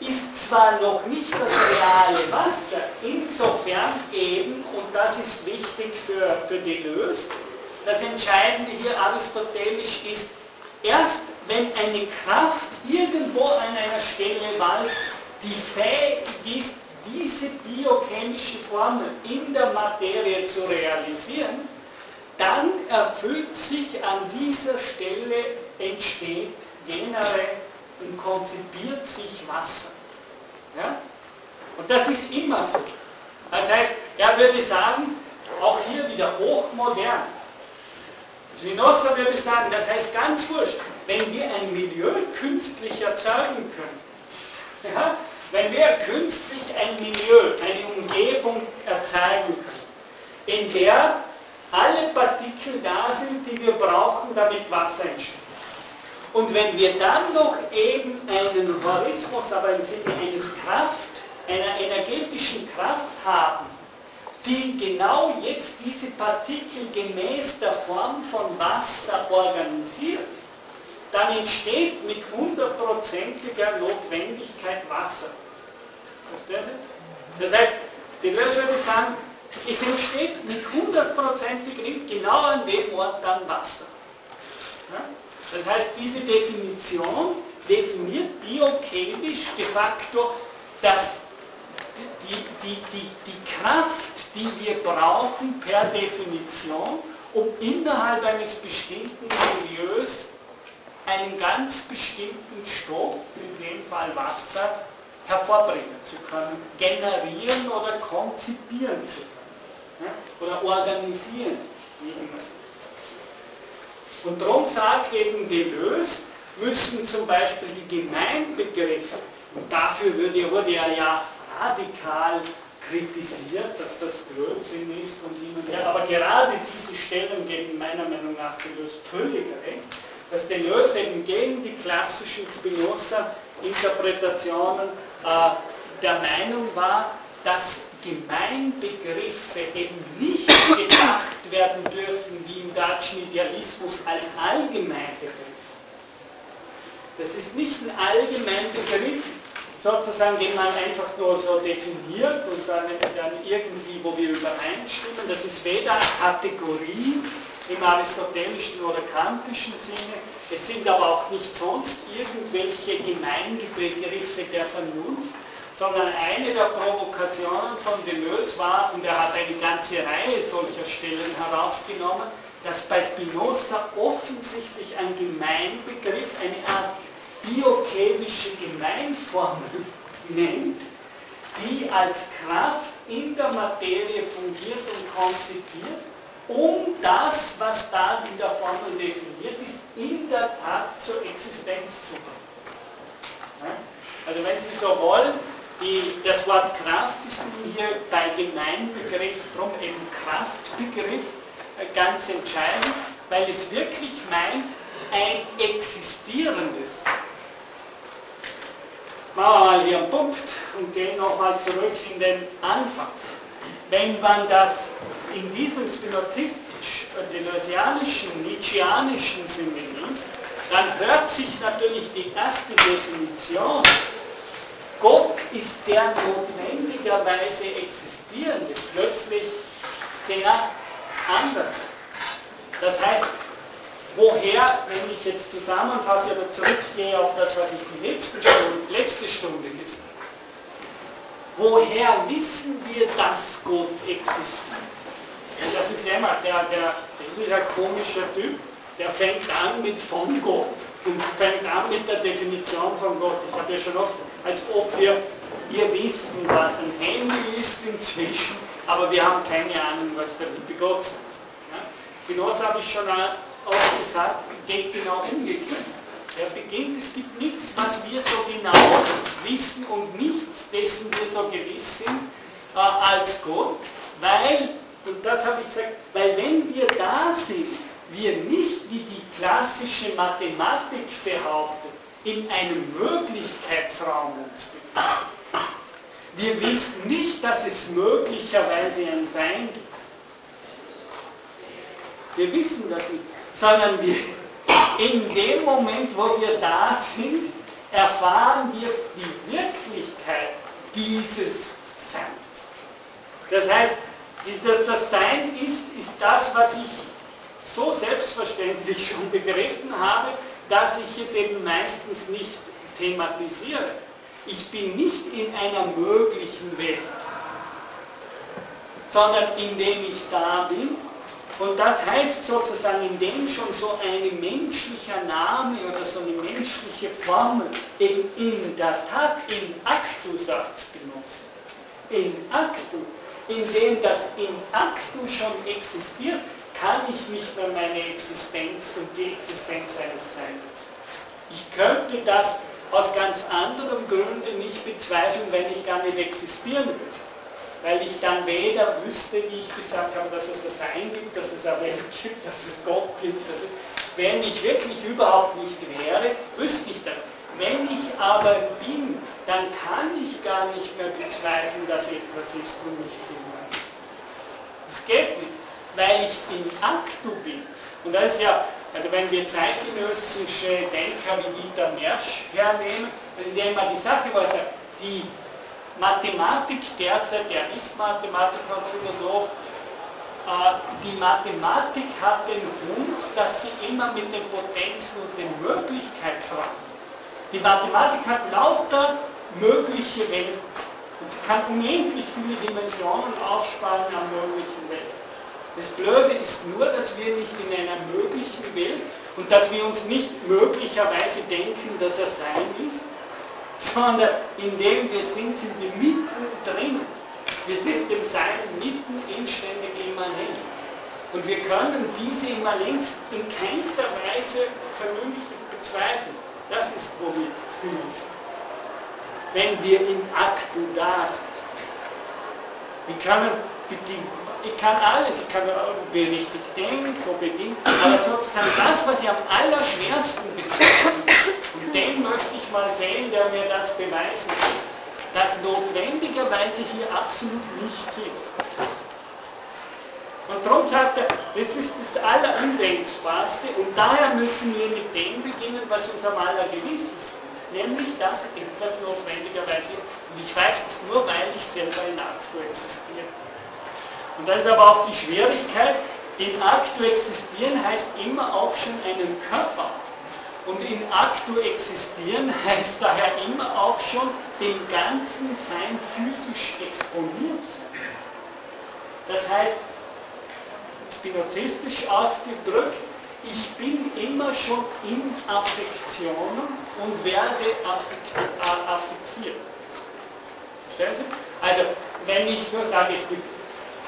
ist zwar noch nicht das reale Wasser, insofern eben, und das ist wichtig für, für Deleuze, das Entscheidende hier aristotelisch ist, erst wenn eine Kraft irgendwo an einer Stelle wallt, die fähig ist, diese biochemische Formel in der Materie zu realisieren, dann erfüllt sich an dieser Stelle, entsteht Genere und konzipiert sich Wasser. Ja? Und das ist immer so. Das heißt, er würde sagen, auch hier wieder hochmodern. Spinoza würde sagen, das heißt ganz wurscht, wenn wir ein Milieu künstlich erzeugen können, ja, wenn wir künstlich ein Milieu, eine Umgebung erzeugen können, in der alle Partikel da sind, die wir brauchen, damit Wasser entsteht. Und wenn wir dann noch eben einen Horismus, aber im Sinne eines Kraft, einer energetischen Kraft haben, die genau jetzt diese Partikel gemäß der Form von Wasser organisiert, dann entsteht mit hundertprozentiger Notwendigkeit Wasser. Das heißt, die Lösung würde sagen, es entsteht mit hundertprozentigem genau an dem Ort dann Wasser. Ja? Das heißt, diese Definition definiert biochemisch de facto, dass die, die, die, die Kraft, die wir brauchen per Definition, um innerhalb eines bestimmten Milieus einen ganz bestimmten Stoff, in dem Fall Wasser, hervorbringen zu können, generieren oder konzipieren zu können. Oder organisieren, wie immer es ist. Und darum sagt eben Deleuze, müssen zum Beispiel die Gemeinbegriffe, und dafür wurde er ja radikal kritisiert, dass das Blödsinn ist und hin und her, aber gerade diese Stellung gegen meiner Meinung nach Deleuze völlig recht, dass Deleuze eben gegen die klassischen Spinoza-Interpretationen äh, der Meinung war, dass Gemeinbegriffe eben nicht gedacht werden dürfen wie im deutschen Idealismus als Allgemeinbegriff. Das ist nicht ein Allgemeinbegriff, sozusagen, den man einfach nur so definiert und dann, dann irgendwie, wo wir übereinstimmen. Das ist weder Kategorie im aristotelischen oder kantischen Sinne, es sind aber auch nicht sonst irgendwelche Gemeinbegriffe der Vernunft, sondern eine der Provokationen von Deleuze war, und er hat eine ganze Reihe solcher Stellen herausgenommen, dass bei Spinoza offensichtlich ein Gemeinbegriff, eine Art biochemische Gemeinformel nennt, die als Kraft in der Materie fungiert und konzipiert, um das, was da in der Formel definiert ist, in der Tat zur Existenz zu bringen. Also wenn Sie so wollen, die, das Wort Kraft ist hier bei Gemeinbegriff, drum eben Kraftbegriff, äh, ganz entscheidend, weil es wirklich meint, ein existierendes machen wir mal hier einen Punkt und gehen nochmal zurück in den Anfang. Wenn man das in diesem spinozistisch-deleuzianischen, nietzscheanischen Sinne liest, dann hört sich natürlich die erste Definition Gott ist der notwendigerweise existierende plötzlich sehr anders. Das heißt, woher, wenn ich jetzt zusammenfasse oder zurückgehe auf das, was ich die letzte Stunde, letzte Stunde gesagt habe, woher wissen wir, dass Gott existiert? Und das ist ja immer, der, der, das ist Typ, der fängt an mit von Gott und fängt an mit der Definition von Gott. Ich habe ja schon oft, als ob wir, wir wissen, was ein Handy ist inzwischen, aber wir haben keine Ahnung, was der liebe Gott sagt. Ja? Spinoza habe ich schon auch gesagt, geht genau umgekehrt. Er beginnt, es gibt nichts, was wir so genau wissen und nichts, dessen wir so gewiss sind, äh, als Gott, weil und das habe ich gesagt, weil wenn wir da sind, wir nicht wie die klassische Mathematik behauptet, in einem Möglichkeitsraum uns befinden. Wir wissen nicht, dass es möglicherweise ein Sein gibt. Wir wissen das nicht, sondern wir, in dem Moment, wo wir da sind, erfahren wir die Wirklichkeit dieses Seins. Das heißt, das, das Sein ist, ist das, was ich so selbstverständlich schon begriffen habe, dass ich es eben meistens nicht thematisiere. Ich bin nicht in einer möglichen Welt, sondern indem ich da bin. Und das heißt sozusagen, indem schon so ein menschlicher Name oder so eine menschliche Formel eben in der Tat im Aktusatz benutzt. In Aktu indem das in actu schon existiert, kann ich nicht mehr meine Existenz und die Existenz eines Seins. Ich könnte das aus ganz anderen Gründen nicht bezweifeln, wenn ich gar nicht existieren würde. Weil ich dann weder wüsste, wie ich gesagt habe, dass es das Sein gibt, dass es eine Welt gibt, dass es Gott gibt. Dass es, wenn ich wirklich überhaupt nicht wäre, wüsste ich das. Wenn ich aber bin, dann kann ich gar nicht mehr bezweifeln, dass etwas ist und nicht bin. Es geht nicht, weil ich in Aktu bin. Und das ist ja, also wenn wir zeitgenössische Denker wie Dieter Mersch hernehmen, das ist ja immer die Sache, was er, die Mathematik derzeit, der ist Mathematiker und Philosoph, äh, die Mathematik hat den Grund, dass sie immer mit den Potenzen und dem Möglichkeitsraum die Mathematik hat lauter mögliche Welten. Sie kann unendlich viele Dimensionen aufsparen an möglichen Welten. Das Blöde ist nur, dass wir nicht in einer möglichen Welt und dass wir uns nicht möglicherweise denken, dass er sein ist, sondern indem wir sind, sind wir mittendrin. Wir sind dem Sein mitten inständig immanent. Und wir können diese Immanenz in keinster Weise vernünftig bezweifeln. Das ist, womit es uns. Wenn wir in Aktu da sind. Ich kann, ich kann alles, ich kann richtig denken, bedingt, aber sozusagen das, was ich am allerschwersten bezweifle, und den möchte ich mal sehen, der mir das beweisen kann, dass notwendigerweise hier absolut nichts ist. Und darum sagt er, das ist das Allerundenkbarste und daher müssen wir mit dem beginnen, was uns am allergewissesten ist, nämlich dass etwas notwendigerweise ist. Und ich weiß das nur, weil ich selber in Aktu existiere. Und das ist aber auch die Schwierigkeit, in Aktu existieren heißt immer auch schon einen Körper. Und in Aktu existieren heißt daher immer auch schon den ganzen Sein physisch exponiert sein. Das heißt, spinozistisch ausgedrückt, ich bin immer schon in Affektionen und werde äh, affiziert. Verstehen Sie? Also, wenn ich nur sage, es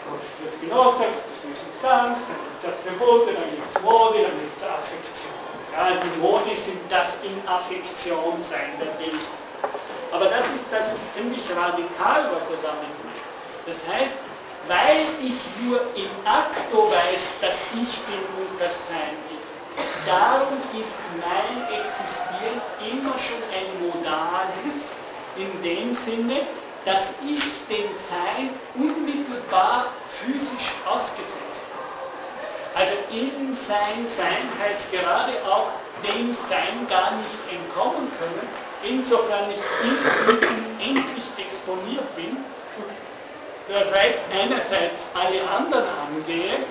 gibt das Spinoza, gibt es eine Substanz, dann gibt es Attribute, dann gibt es Modi, dann gibt es Affektion. Ja, die Modi sind das in Affektion sein der Bild. Aber das ist, das ist ziemlich radikal, was er damit macht. Das heißt, weil ich nur im Akto weiß, dass ich bin und das Sein ist. Darum ist mein Existieren immer schon ein modales, in dem Sinne, dass ich dem Sein unmittelbar physisch ausgesetzt bin. Also im Sein sein heißt gerade auch dem Sein gar nicht entkommen können, insofern ich in unendlich exponiert bin. Das heißt, einerseits alle anderen angehe,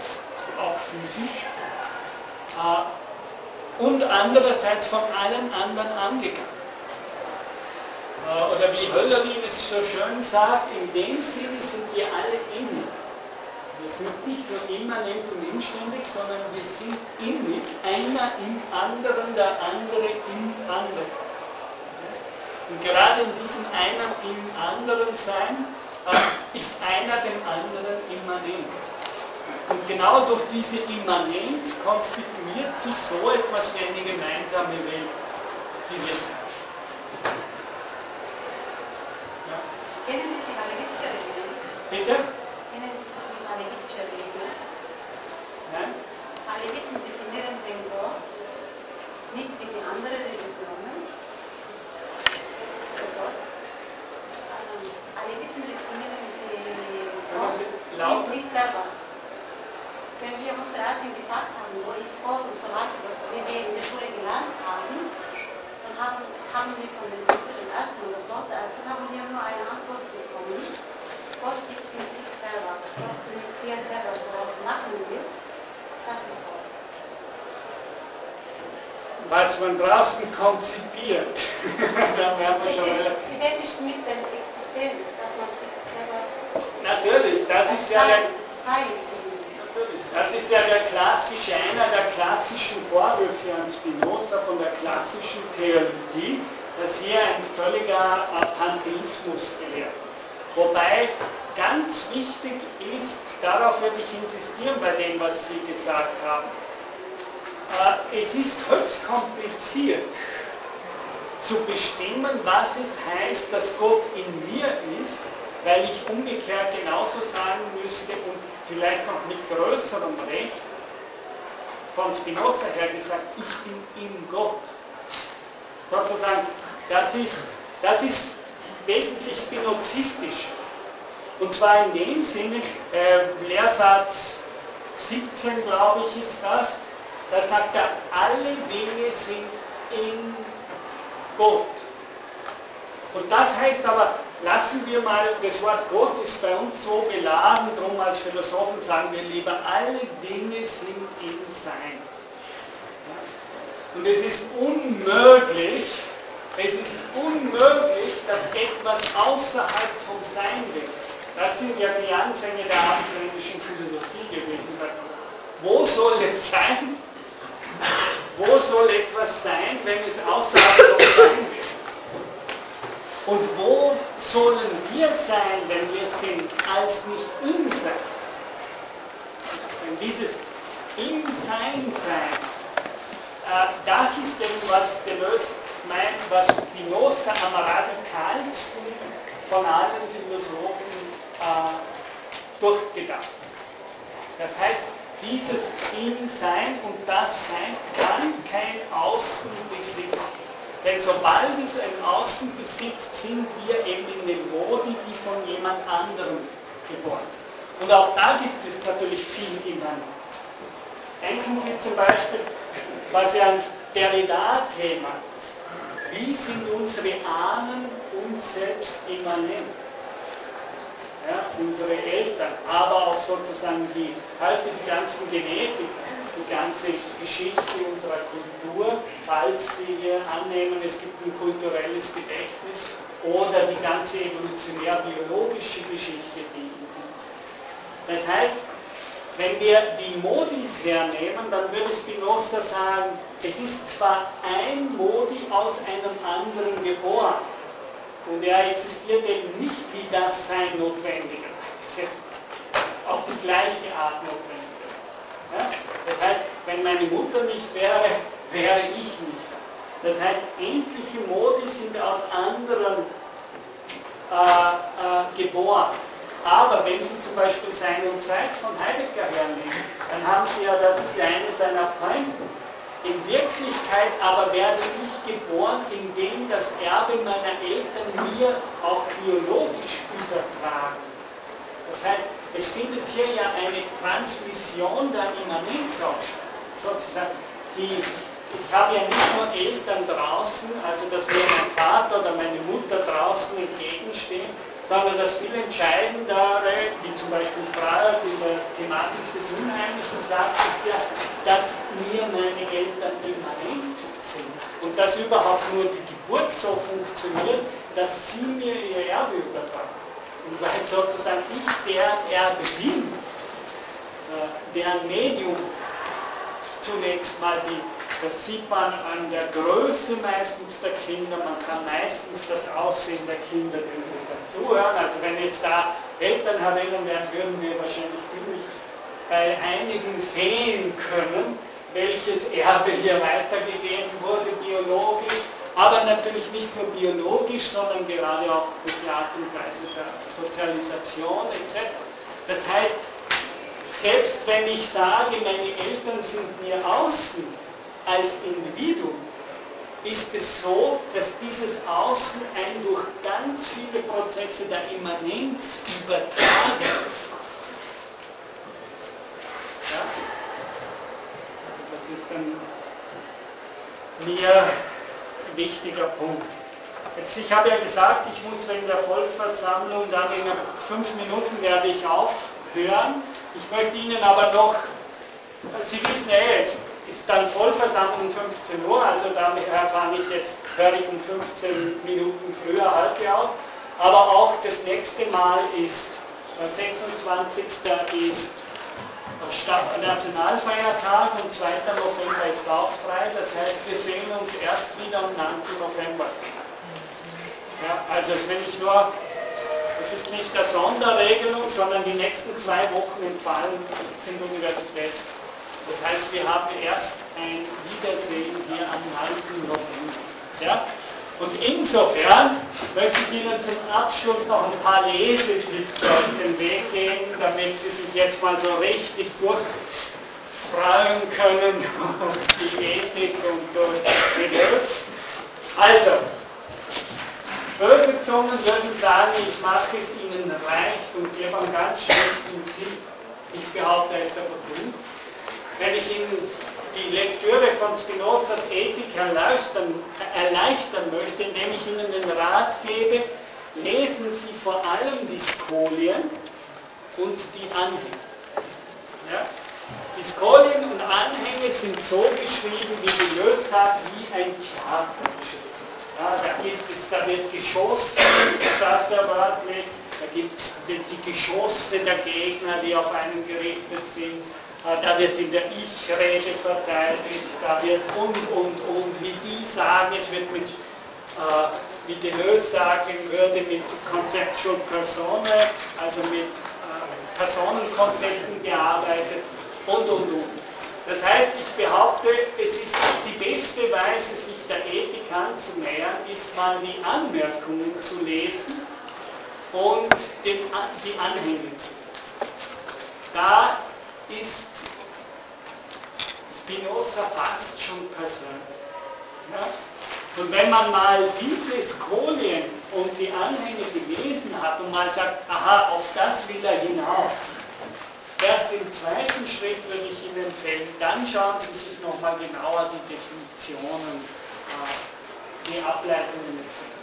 auch physisch, äh, und andererseits von allen anderen angegangen. Äh, oder wie Höllerin es so schön sagt, in dem Sinne sind wir alle innig. Wir sind nicht nur immanent und inständig, sondern wir sind innig, einer im anderen, der andere im anderen. Und gerade in diesem einer im anderen Sein äh, ist einer dem anderen immanent. Und genau durch diese Immanenz konstituiert sich so etwas wie eine gemeinsame Welt, die wir Kennen Sie Malevitscher-Regeln? Bitte? Kennen Sie die Malevitscher-Regeln? Nein? Aleviten definieren den Gott nicht wie die anderen Religionen. Der Gott. Ähm, Aleviten definieren den Gott laut- nicht sich selber. Wenn wir uns Asien gefragt haben, wo ist Gott und so weiter, wie wir in der Schule gelernt haben, dann haben, haben wir von den größeren Ärzten oder Großärzten haben wir nur eine Antwort bekommen. Gott ist in sich selber. Was du mit dir selber daraus machen willst, das ist Gott. Was man draußen konzipiert, da werden wir schon Identisch mit der Existenz, dass man sich selber Natürlich, das ist ja der, das ist ja der klassische, einer der klassischen Vorwürfe an Spinoza von der klassischen Theologie, dass hier ein völliger Pantheismus gelehrt. Wobei ganz wichtig ist, darauf würde ich insistieren bei dem, was Sie gesagt haben, es ist höchst kompliziert zu bestimmen, was es heißt, dass Gott in mir ist, weil ich umgekehrt genauso sagen müsste und vielleicht noch mit größerem Recht von Spinoza her gesagt, ich bin in Gott. Sozusagen, das ist, das ist wesentlich spinozistisch. Und zwar in dem Sinne, äh, Lehrsatz 17, glaube ich, ist das, da sagt er, alle Dinge sind in Gott. Und das heißt aber, lassen wir mal, das Wort Gott ist bei uns so beladen, darum als Philosophen sagen wir lieber, alle Dinge sind im Sein. Und es ist unmöglich, es ist unmöglich, dass etwas außerhalb vom Sein wird. Das sind ja die Anfänge der abendländischen Philosophie gewesen. Wo soll es sein? Wo soll etwas sein, wenn es außerhalb vom Sein wird? Und wo sollen wir sein, wenn wir sind, als nicht im Sein? Dieses im Sein sein, äh, das ist eben, was Deleuze meint, was Spinoza am radikalsten von allen Philosophen äh, durchgedacht. Das heißt, dieses Im-Sein und das Sein kann kein Außenbesitz denn sobald es ein Außen besitzt, sind wir eben in den Modi, die von jemand anderem geboren. Und auch da gibt es natürlich viel Immanenz. Denken Sie zum Beispiel, was ja ein Derrida-Thema ist. Wie sind unsere Ahnen uns selbst immanent? Ja, unsere Eltern, aber auch sozusagen die, heute die ganzen Genetiker, die ganze Geschichte unserer Kultur, falls wir annehmen, es gibt ein kulturelles Gedächtnis oder die ganze evolutionär-biologische Geschichte, die in uns ist. Das heißt, wenn wir die Modis hernehmen, dann würde Spinoza sagen, es ist zwar ein Modi aus einem anderen geboren und er existiert eben nicht wie das Sein notwendigerweise, auf die gleiche Art notwendigerweise. Ja? Das heißt, wenn meine Mutter nicht wäre, wäre ich nicht da. Das heißt, endliche Modi sind aus anderen äh, äh, geboren. Aber wenn Sie zum Beispiel Sein und Zeit von Heidegger hernehmen, dann haben Sie ja, das ist ja eine seiner Pointen. In Wirklichkeit aber werde ich geboren, indem das Erbe meiner Eltern mir auch biologisch übertragen. Das heißt, es findet hier ja eine Transmission der Immanenz auch. Sozusagen die ich habe ja nicht nur Eltern draußen, also dass mir mein Vater oder meine Mutter draußen entgegenstehen, sondern das viel entscheidendere, wie zum Beispiel Freud in der Thematik des Unheimlichen sagt, ist ja, dass mir meine Eltern immanent sind und dass überhaupt nur die Geburt so funktioniert, dass sie mir ihr Erbe übertragen. Und weil sozusagen ich deren Erbe bin, äh, deren Medium zunächst mal die das sieht man an der Größe meistens der Kinder, man kann meistens das Aussehen der Kinder den Eltern zuhören. Also wenn jetzt da Eltern wären, würden wir wahrscheinlich ziemlich bei einigen sehen können, welches Erbe hier weitergegeben wurde, biologisch, aber natürlich nicht nur biologisch, sondern gerade auch durch die Art und Weise der Sozialisation etc. Das heißt, selbst wenn ich sage, meine Eltern sind mir außen, als Individuum ist es so, dass dieses Außen ein durch ganz viele Prozesse der Immanenz übertragen ja? Das ist ein mir wichtiger Punkt. Jetzt, ich habe ja gesagt, ich muss wegen der Volksversammlung dann in fünf Minuten werde ich aufhören. Ich möchte Ihnen aber noch, Sie wissen ja jetzt, ist dann Vollversammlung um 15 Uhr, also daher fange ich jetzt, höre ich um 15 Minuten früher halb auf. Aber auch das nächste Mal ist, der 26. ist Nationalfeiertag und 2. November ist auch frei. Das heißt, wir sehen uns erst wieder am 9. November. Ja, also wenn ich nur, das ist nicht der Sonderregelung, sondern die nächsten zwei Wochen entfallen sind Universitäts. Das heißt, wir haben erst ein Wiedersehen hier am 9. November. Ja? Und insofern möchte ich Ihnen zum Abschluss noch ein paar Lesetipps auf den Weg geben, damit Sie sich jetzt mal so richtig durchfreuen können durch die Ethik und durch Begriff. Also, böse Zungen würden sagen, ich mache es Ihnen reich und gebe einen ganz schlechten Tipp. Ich behaupte, es ist aber gut wenn ich Ihnen die Lektüre von Spinozas Ethik erleichtern, erleichtern möchte, indem ich Ihnen den Rat gebe, lesen Sie vor allem die Skolien und die Anhänge. Ja? Die Skolien und Anhänge sind so geschrieben, wie Deleuze sagt, wie ein Theaterstück. Ja, da, gibt es, da wird Geschoss, sagt der Bartley, da gibt es die, die Geschosse der Gegner, die auf einen gerichtet sind da wird in der Ich-Rede verteidigt, da wird und, und, und, wie die sagen, es wird mit, äh, wie Deleuze sagen würde, mit Conceptual Persone, also mit äh, Personenkonzepten gearbeitet und, und, und. Das heißt, ich behaupte, es ist die beste Weise, sich der Ethik anzunähern, ist mal die Anmerkungen zu lesen und den, die Anhänge zu lesen. Da ist Spinoza fast schon persönlich. Ja? Und wenn man mal diese Skolien und die Anhänge gelesen hat und mal sagt, aha, auf das will er hinaus, erst im zweiten Schritt würde ich Ihnen empfehlen, dann schauen Sie sich nochmal genauer die Definitionen, äh, die Ableitungen etc.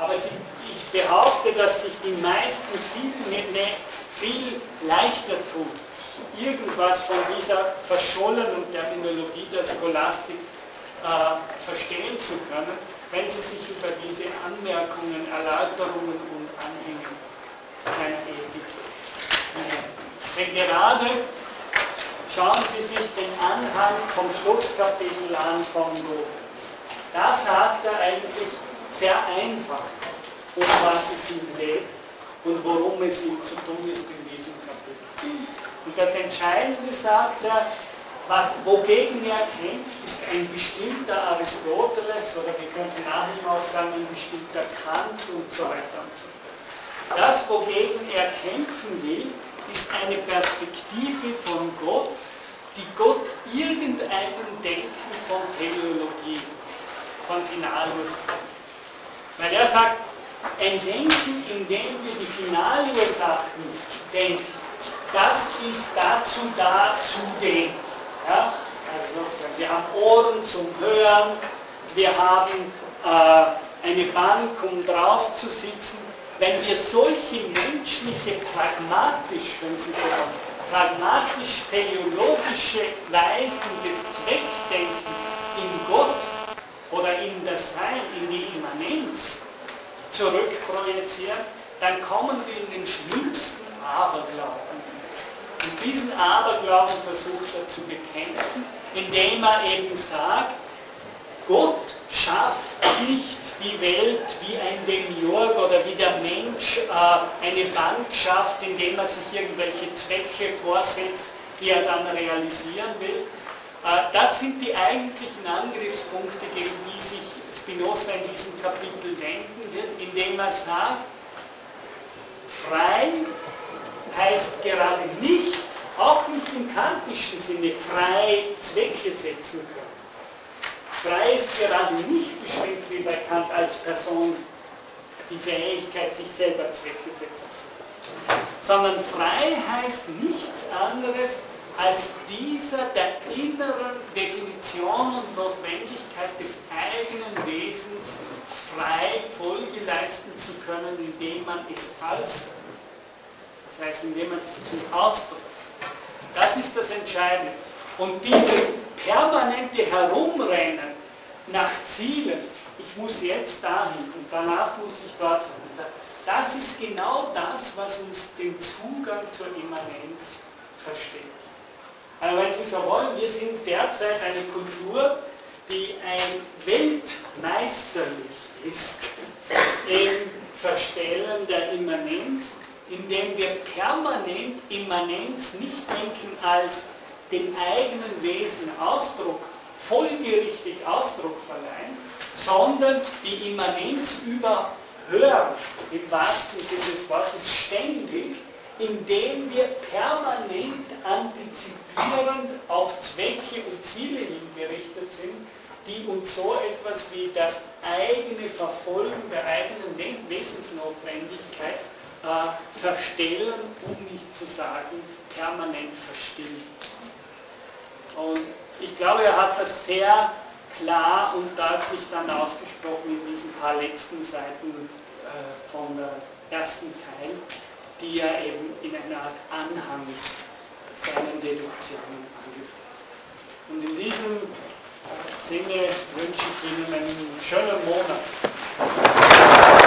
Aber ich behaupte, dass sich die meisten viel, ne, ne, viel leichter tun, irgendwas von dieser verschollenen Terminologie der Scholastik äh, verstehen zu können, wenn Sie sich über diese Anmerkungen, Erläuterungen und Anhänge seiner Ethik Denn gerade schauen Sie sich den Anhang vom Schlusskapitel an von Goethe. Da sagt er eigentlich sehr einfach, um was es ihm geht und worum es ihm zu tun ist in diesem Kapitel. Und das Entscheidende sagt er, was, wogegen er kämpft, ist ein bestimmter Aristoteles oder wir könnten nach ihm auch sagen, ein bestimmter Kant und so weiter und so fort. Das, wogegen er kämpfen will, ist eine Perspektive von Gott, die Gott irgendeinem Denken von Teleologie, von Finalursachen. Weil er sagt, ein Denken, in dem wir die Finalursachen denken, das ist dazu da, zu dem. Ja? also wir haben Ohren zum Hören, wir haben äh, eine Bank, um drauf zu sitzen. Wenn wir solche menschliche, pragmatisch, wenn Sie so wollen, pragmatisch-teleologische Weisen des Zweckdenkens in Gott oder in das Sein, in die Immanenz zurückprojizieren, dann kommen wir in den schlimmsten Aberglauben. Und diesen Aberglauben versucht er zu bekämpfen, indem er eben sagt, Gott schafft nicht die Welt wie ein Demiurg oder wie der Mensch äh, eine Bank schafft, indem er sich irgendwelche Zwecke vorsetzt, die er dann realisieren will. Äh, das sind die eigentlichen Angriffspunkte, gegen die sich Spinoza in diesem Kapitel wenden wird, indem er sagt, frei heißt gerade nicht, auch nicht im kantischen Sinne, frei Zwecke setzen können. Frei ist gerade nicht beschränkt wie bei Kant als Person die Fähigkeit, sich selber Zwecke setzen zu können. Sondern frei heißt nichts anderes als dieser der inneren Definition und Notwendigkeit des eigenen Wesens frei Folge leisten zu können, indem man es äußert. Das heißt, indem man es zum Ausdruck. Das ist das Entscheidende. Und dieses permanente Herumrennen nach Zielen, ich muss jetzt dahin und danach muss ich dort sein, das ist genau das, was uns den Zugang zur Immanenz versteht. Aber wenn Sie so wollen, wir sind derzeit eine Kultur, die ein weltmeisterlich ist im Verstellen der Immanenz, indem wir permanent Immanenz nicht denken als dem eigenen Wesen Ausdruck, folgerichtig Ausdruck verleihen, sondern die Immanenz überhören, im wahrsten Sinne des Wortes ständig, indem wir permanent antizipierend auf Zwecke und Ziele hingerichtet sind, die uns so etwas wie das eigene Verfolgen der eigenen Wesensnotwendigkeit äh, verstellen, um nicht zu sagen, permanent verstillen. Und ich glaube, er hat das sehr klar und deutlich dann ausgesprochen in diesen paar letzten Seiten äh, von ersten Teil, die er eben in einer Art Anhang seinen Deduktionen angeführt. Und in diesem Sinne wünsche ich Ihnen einen schönen Monat.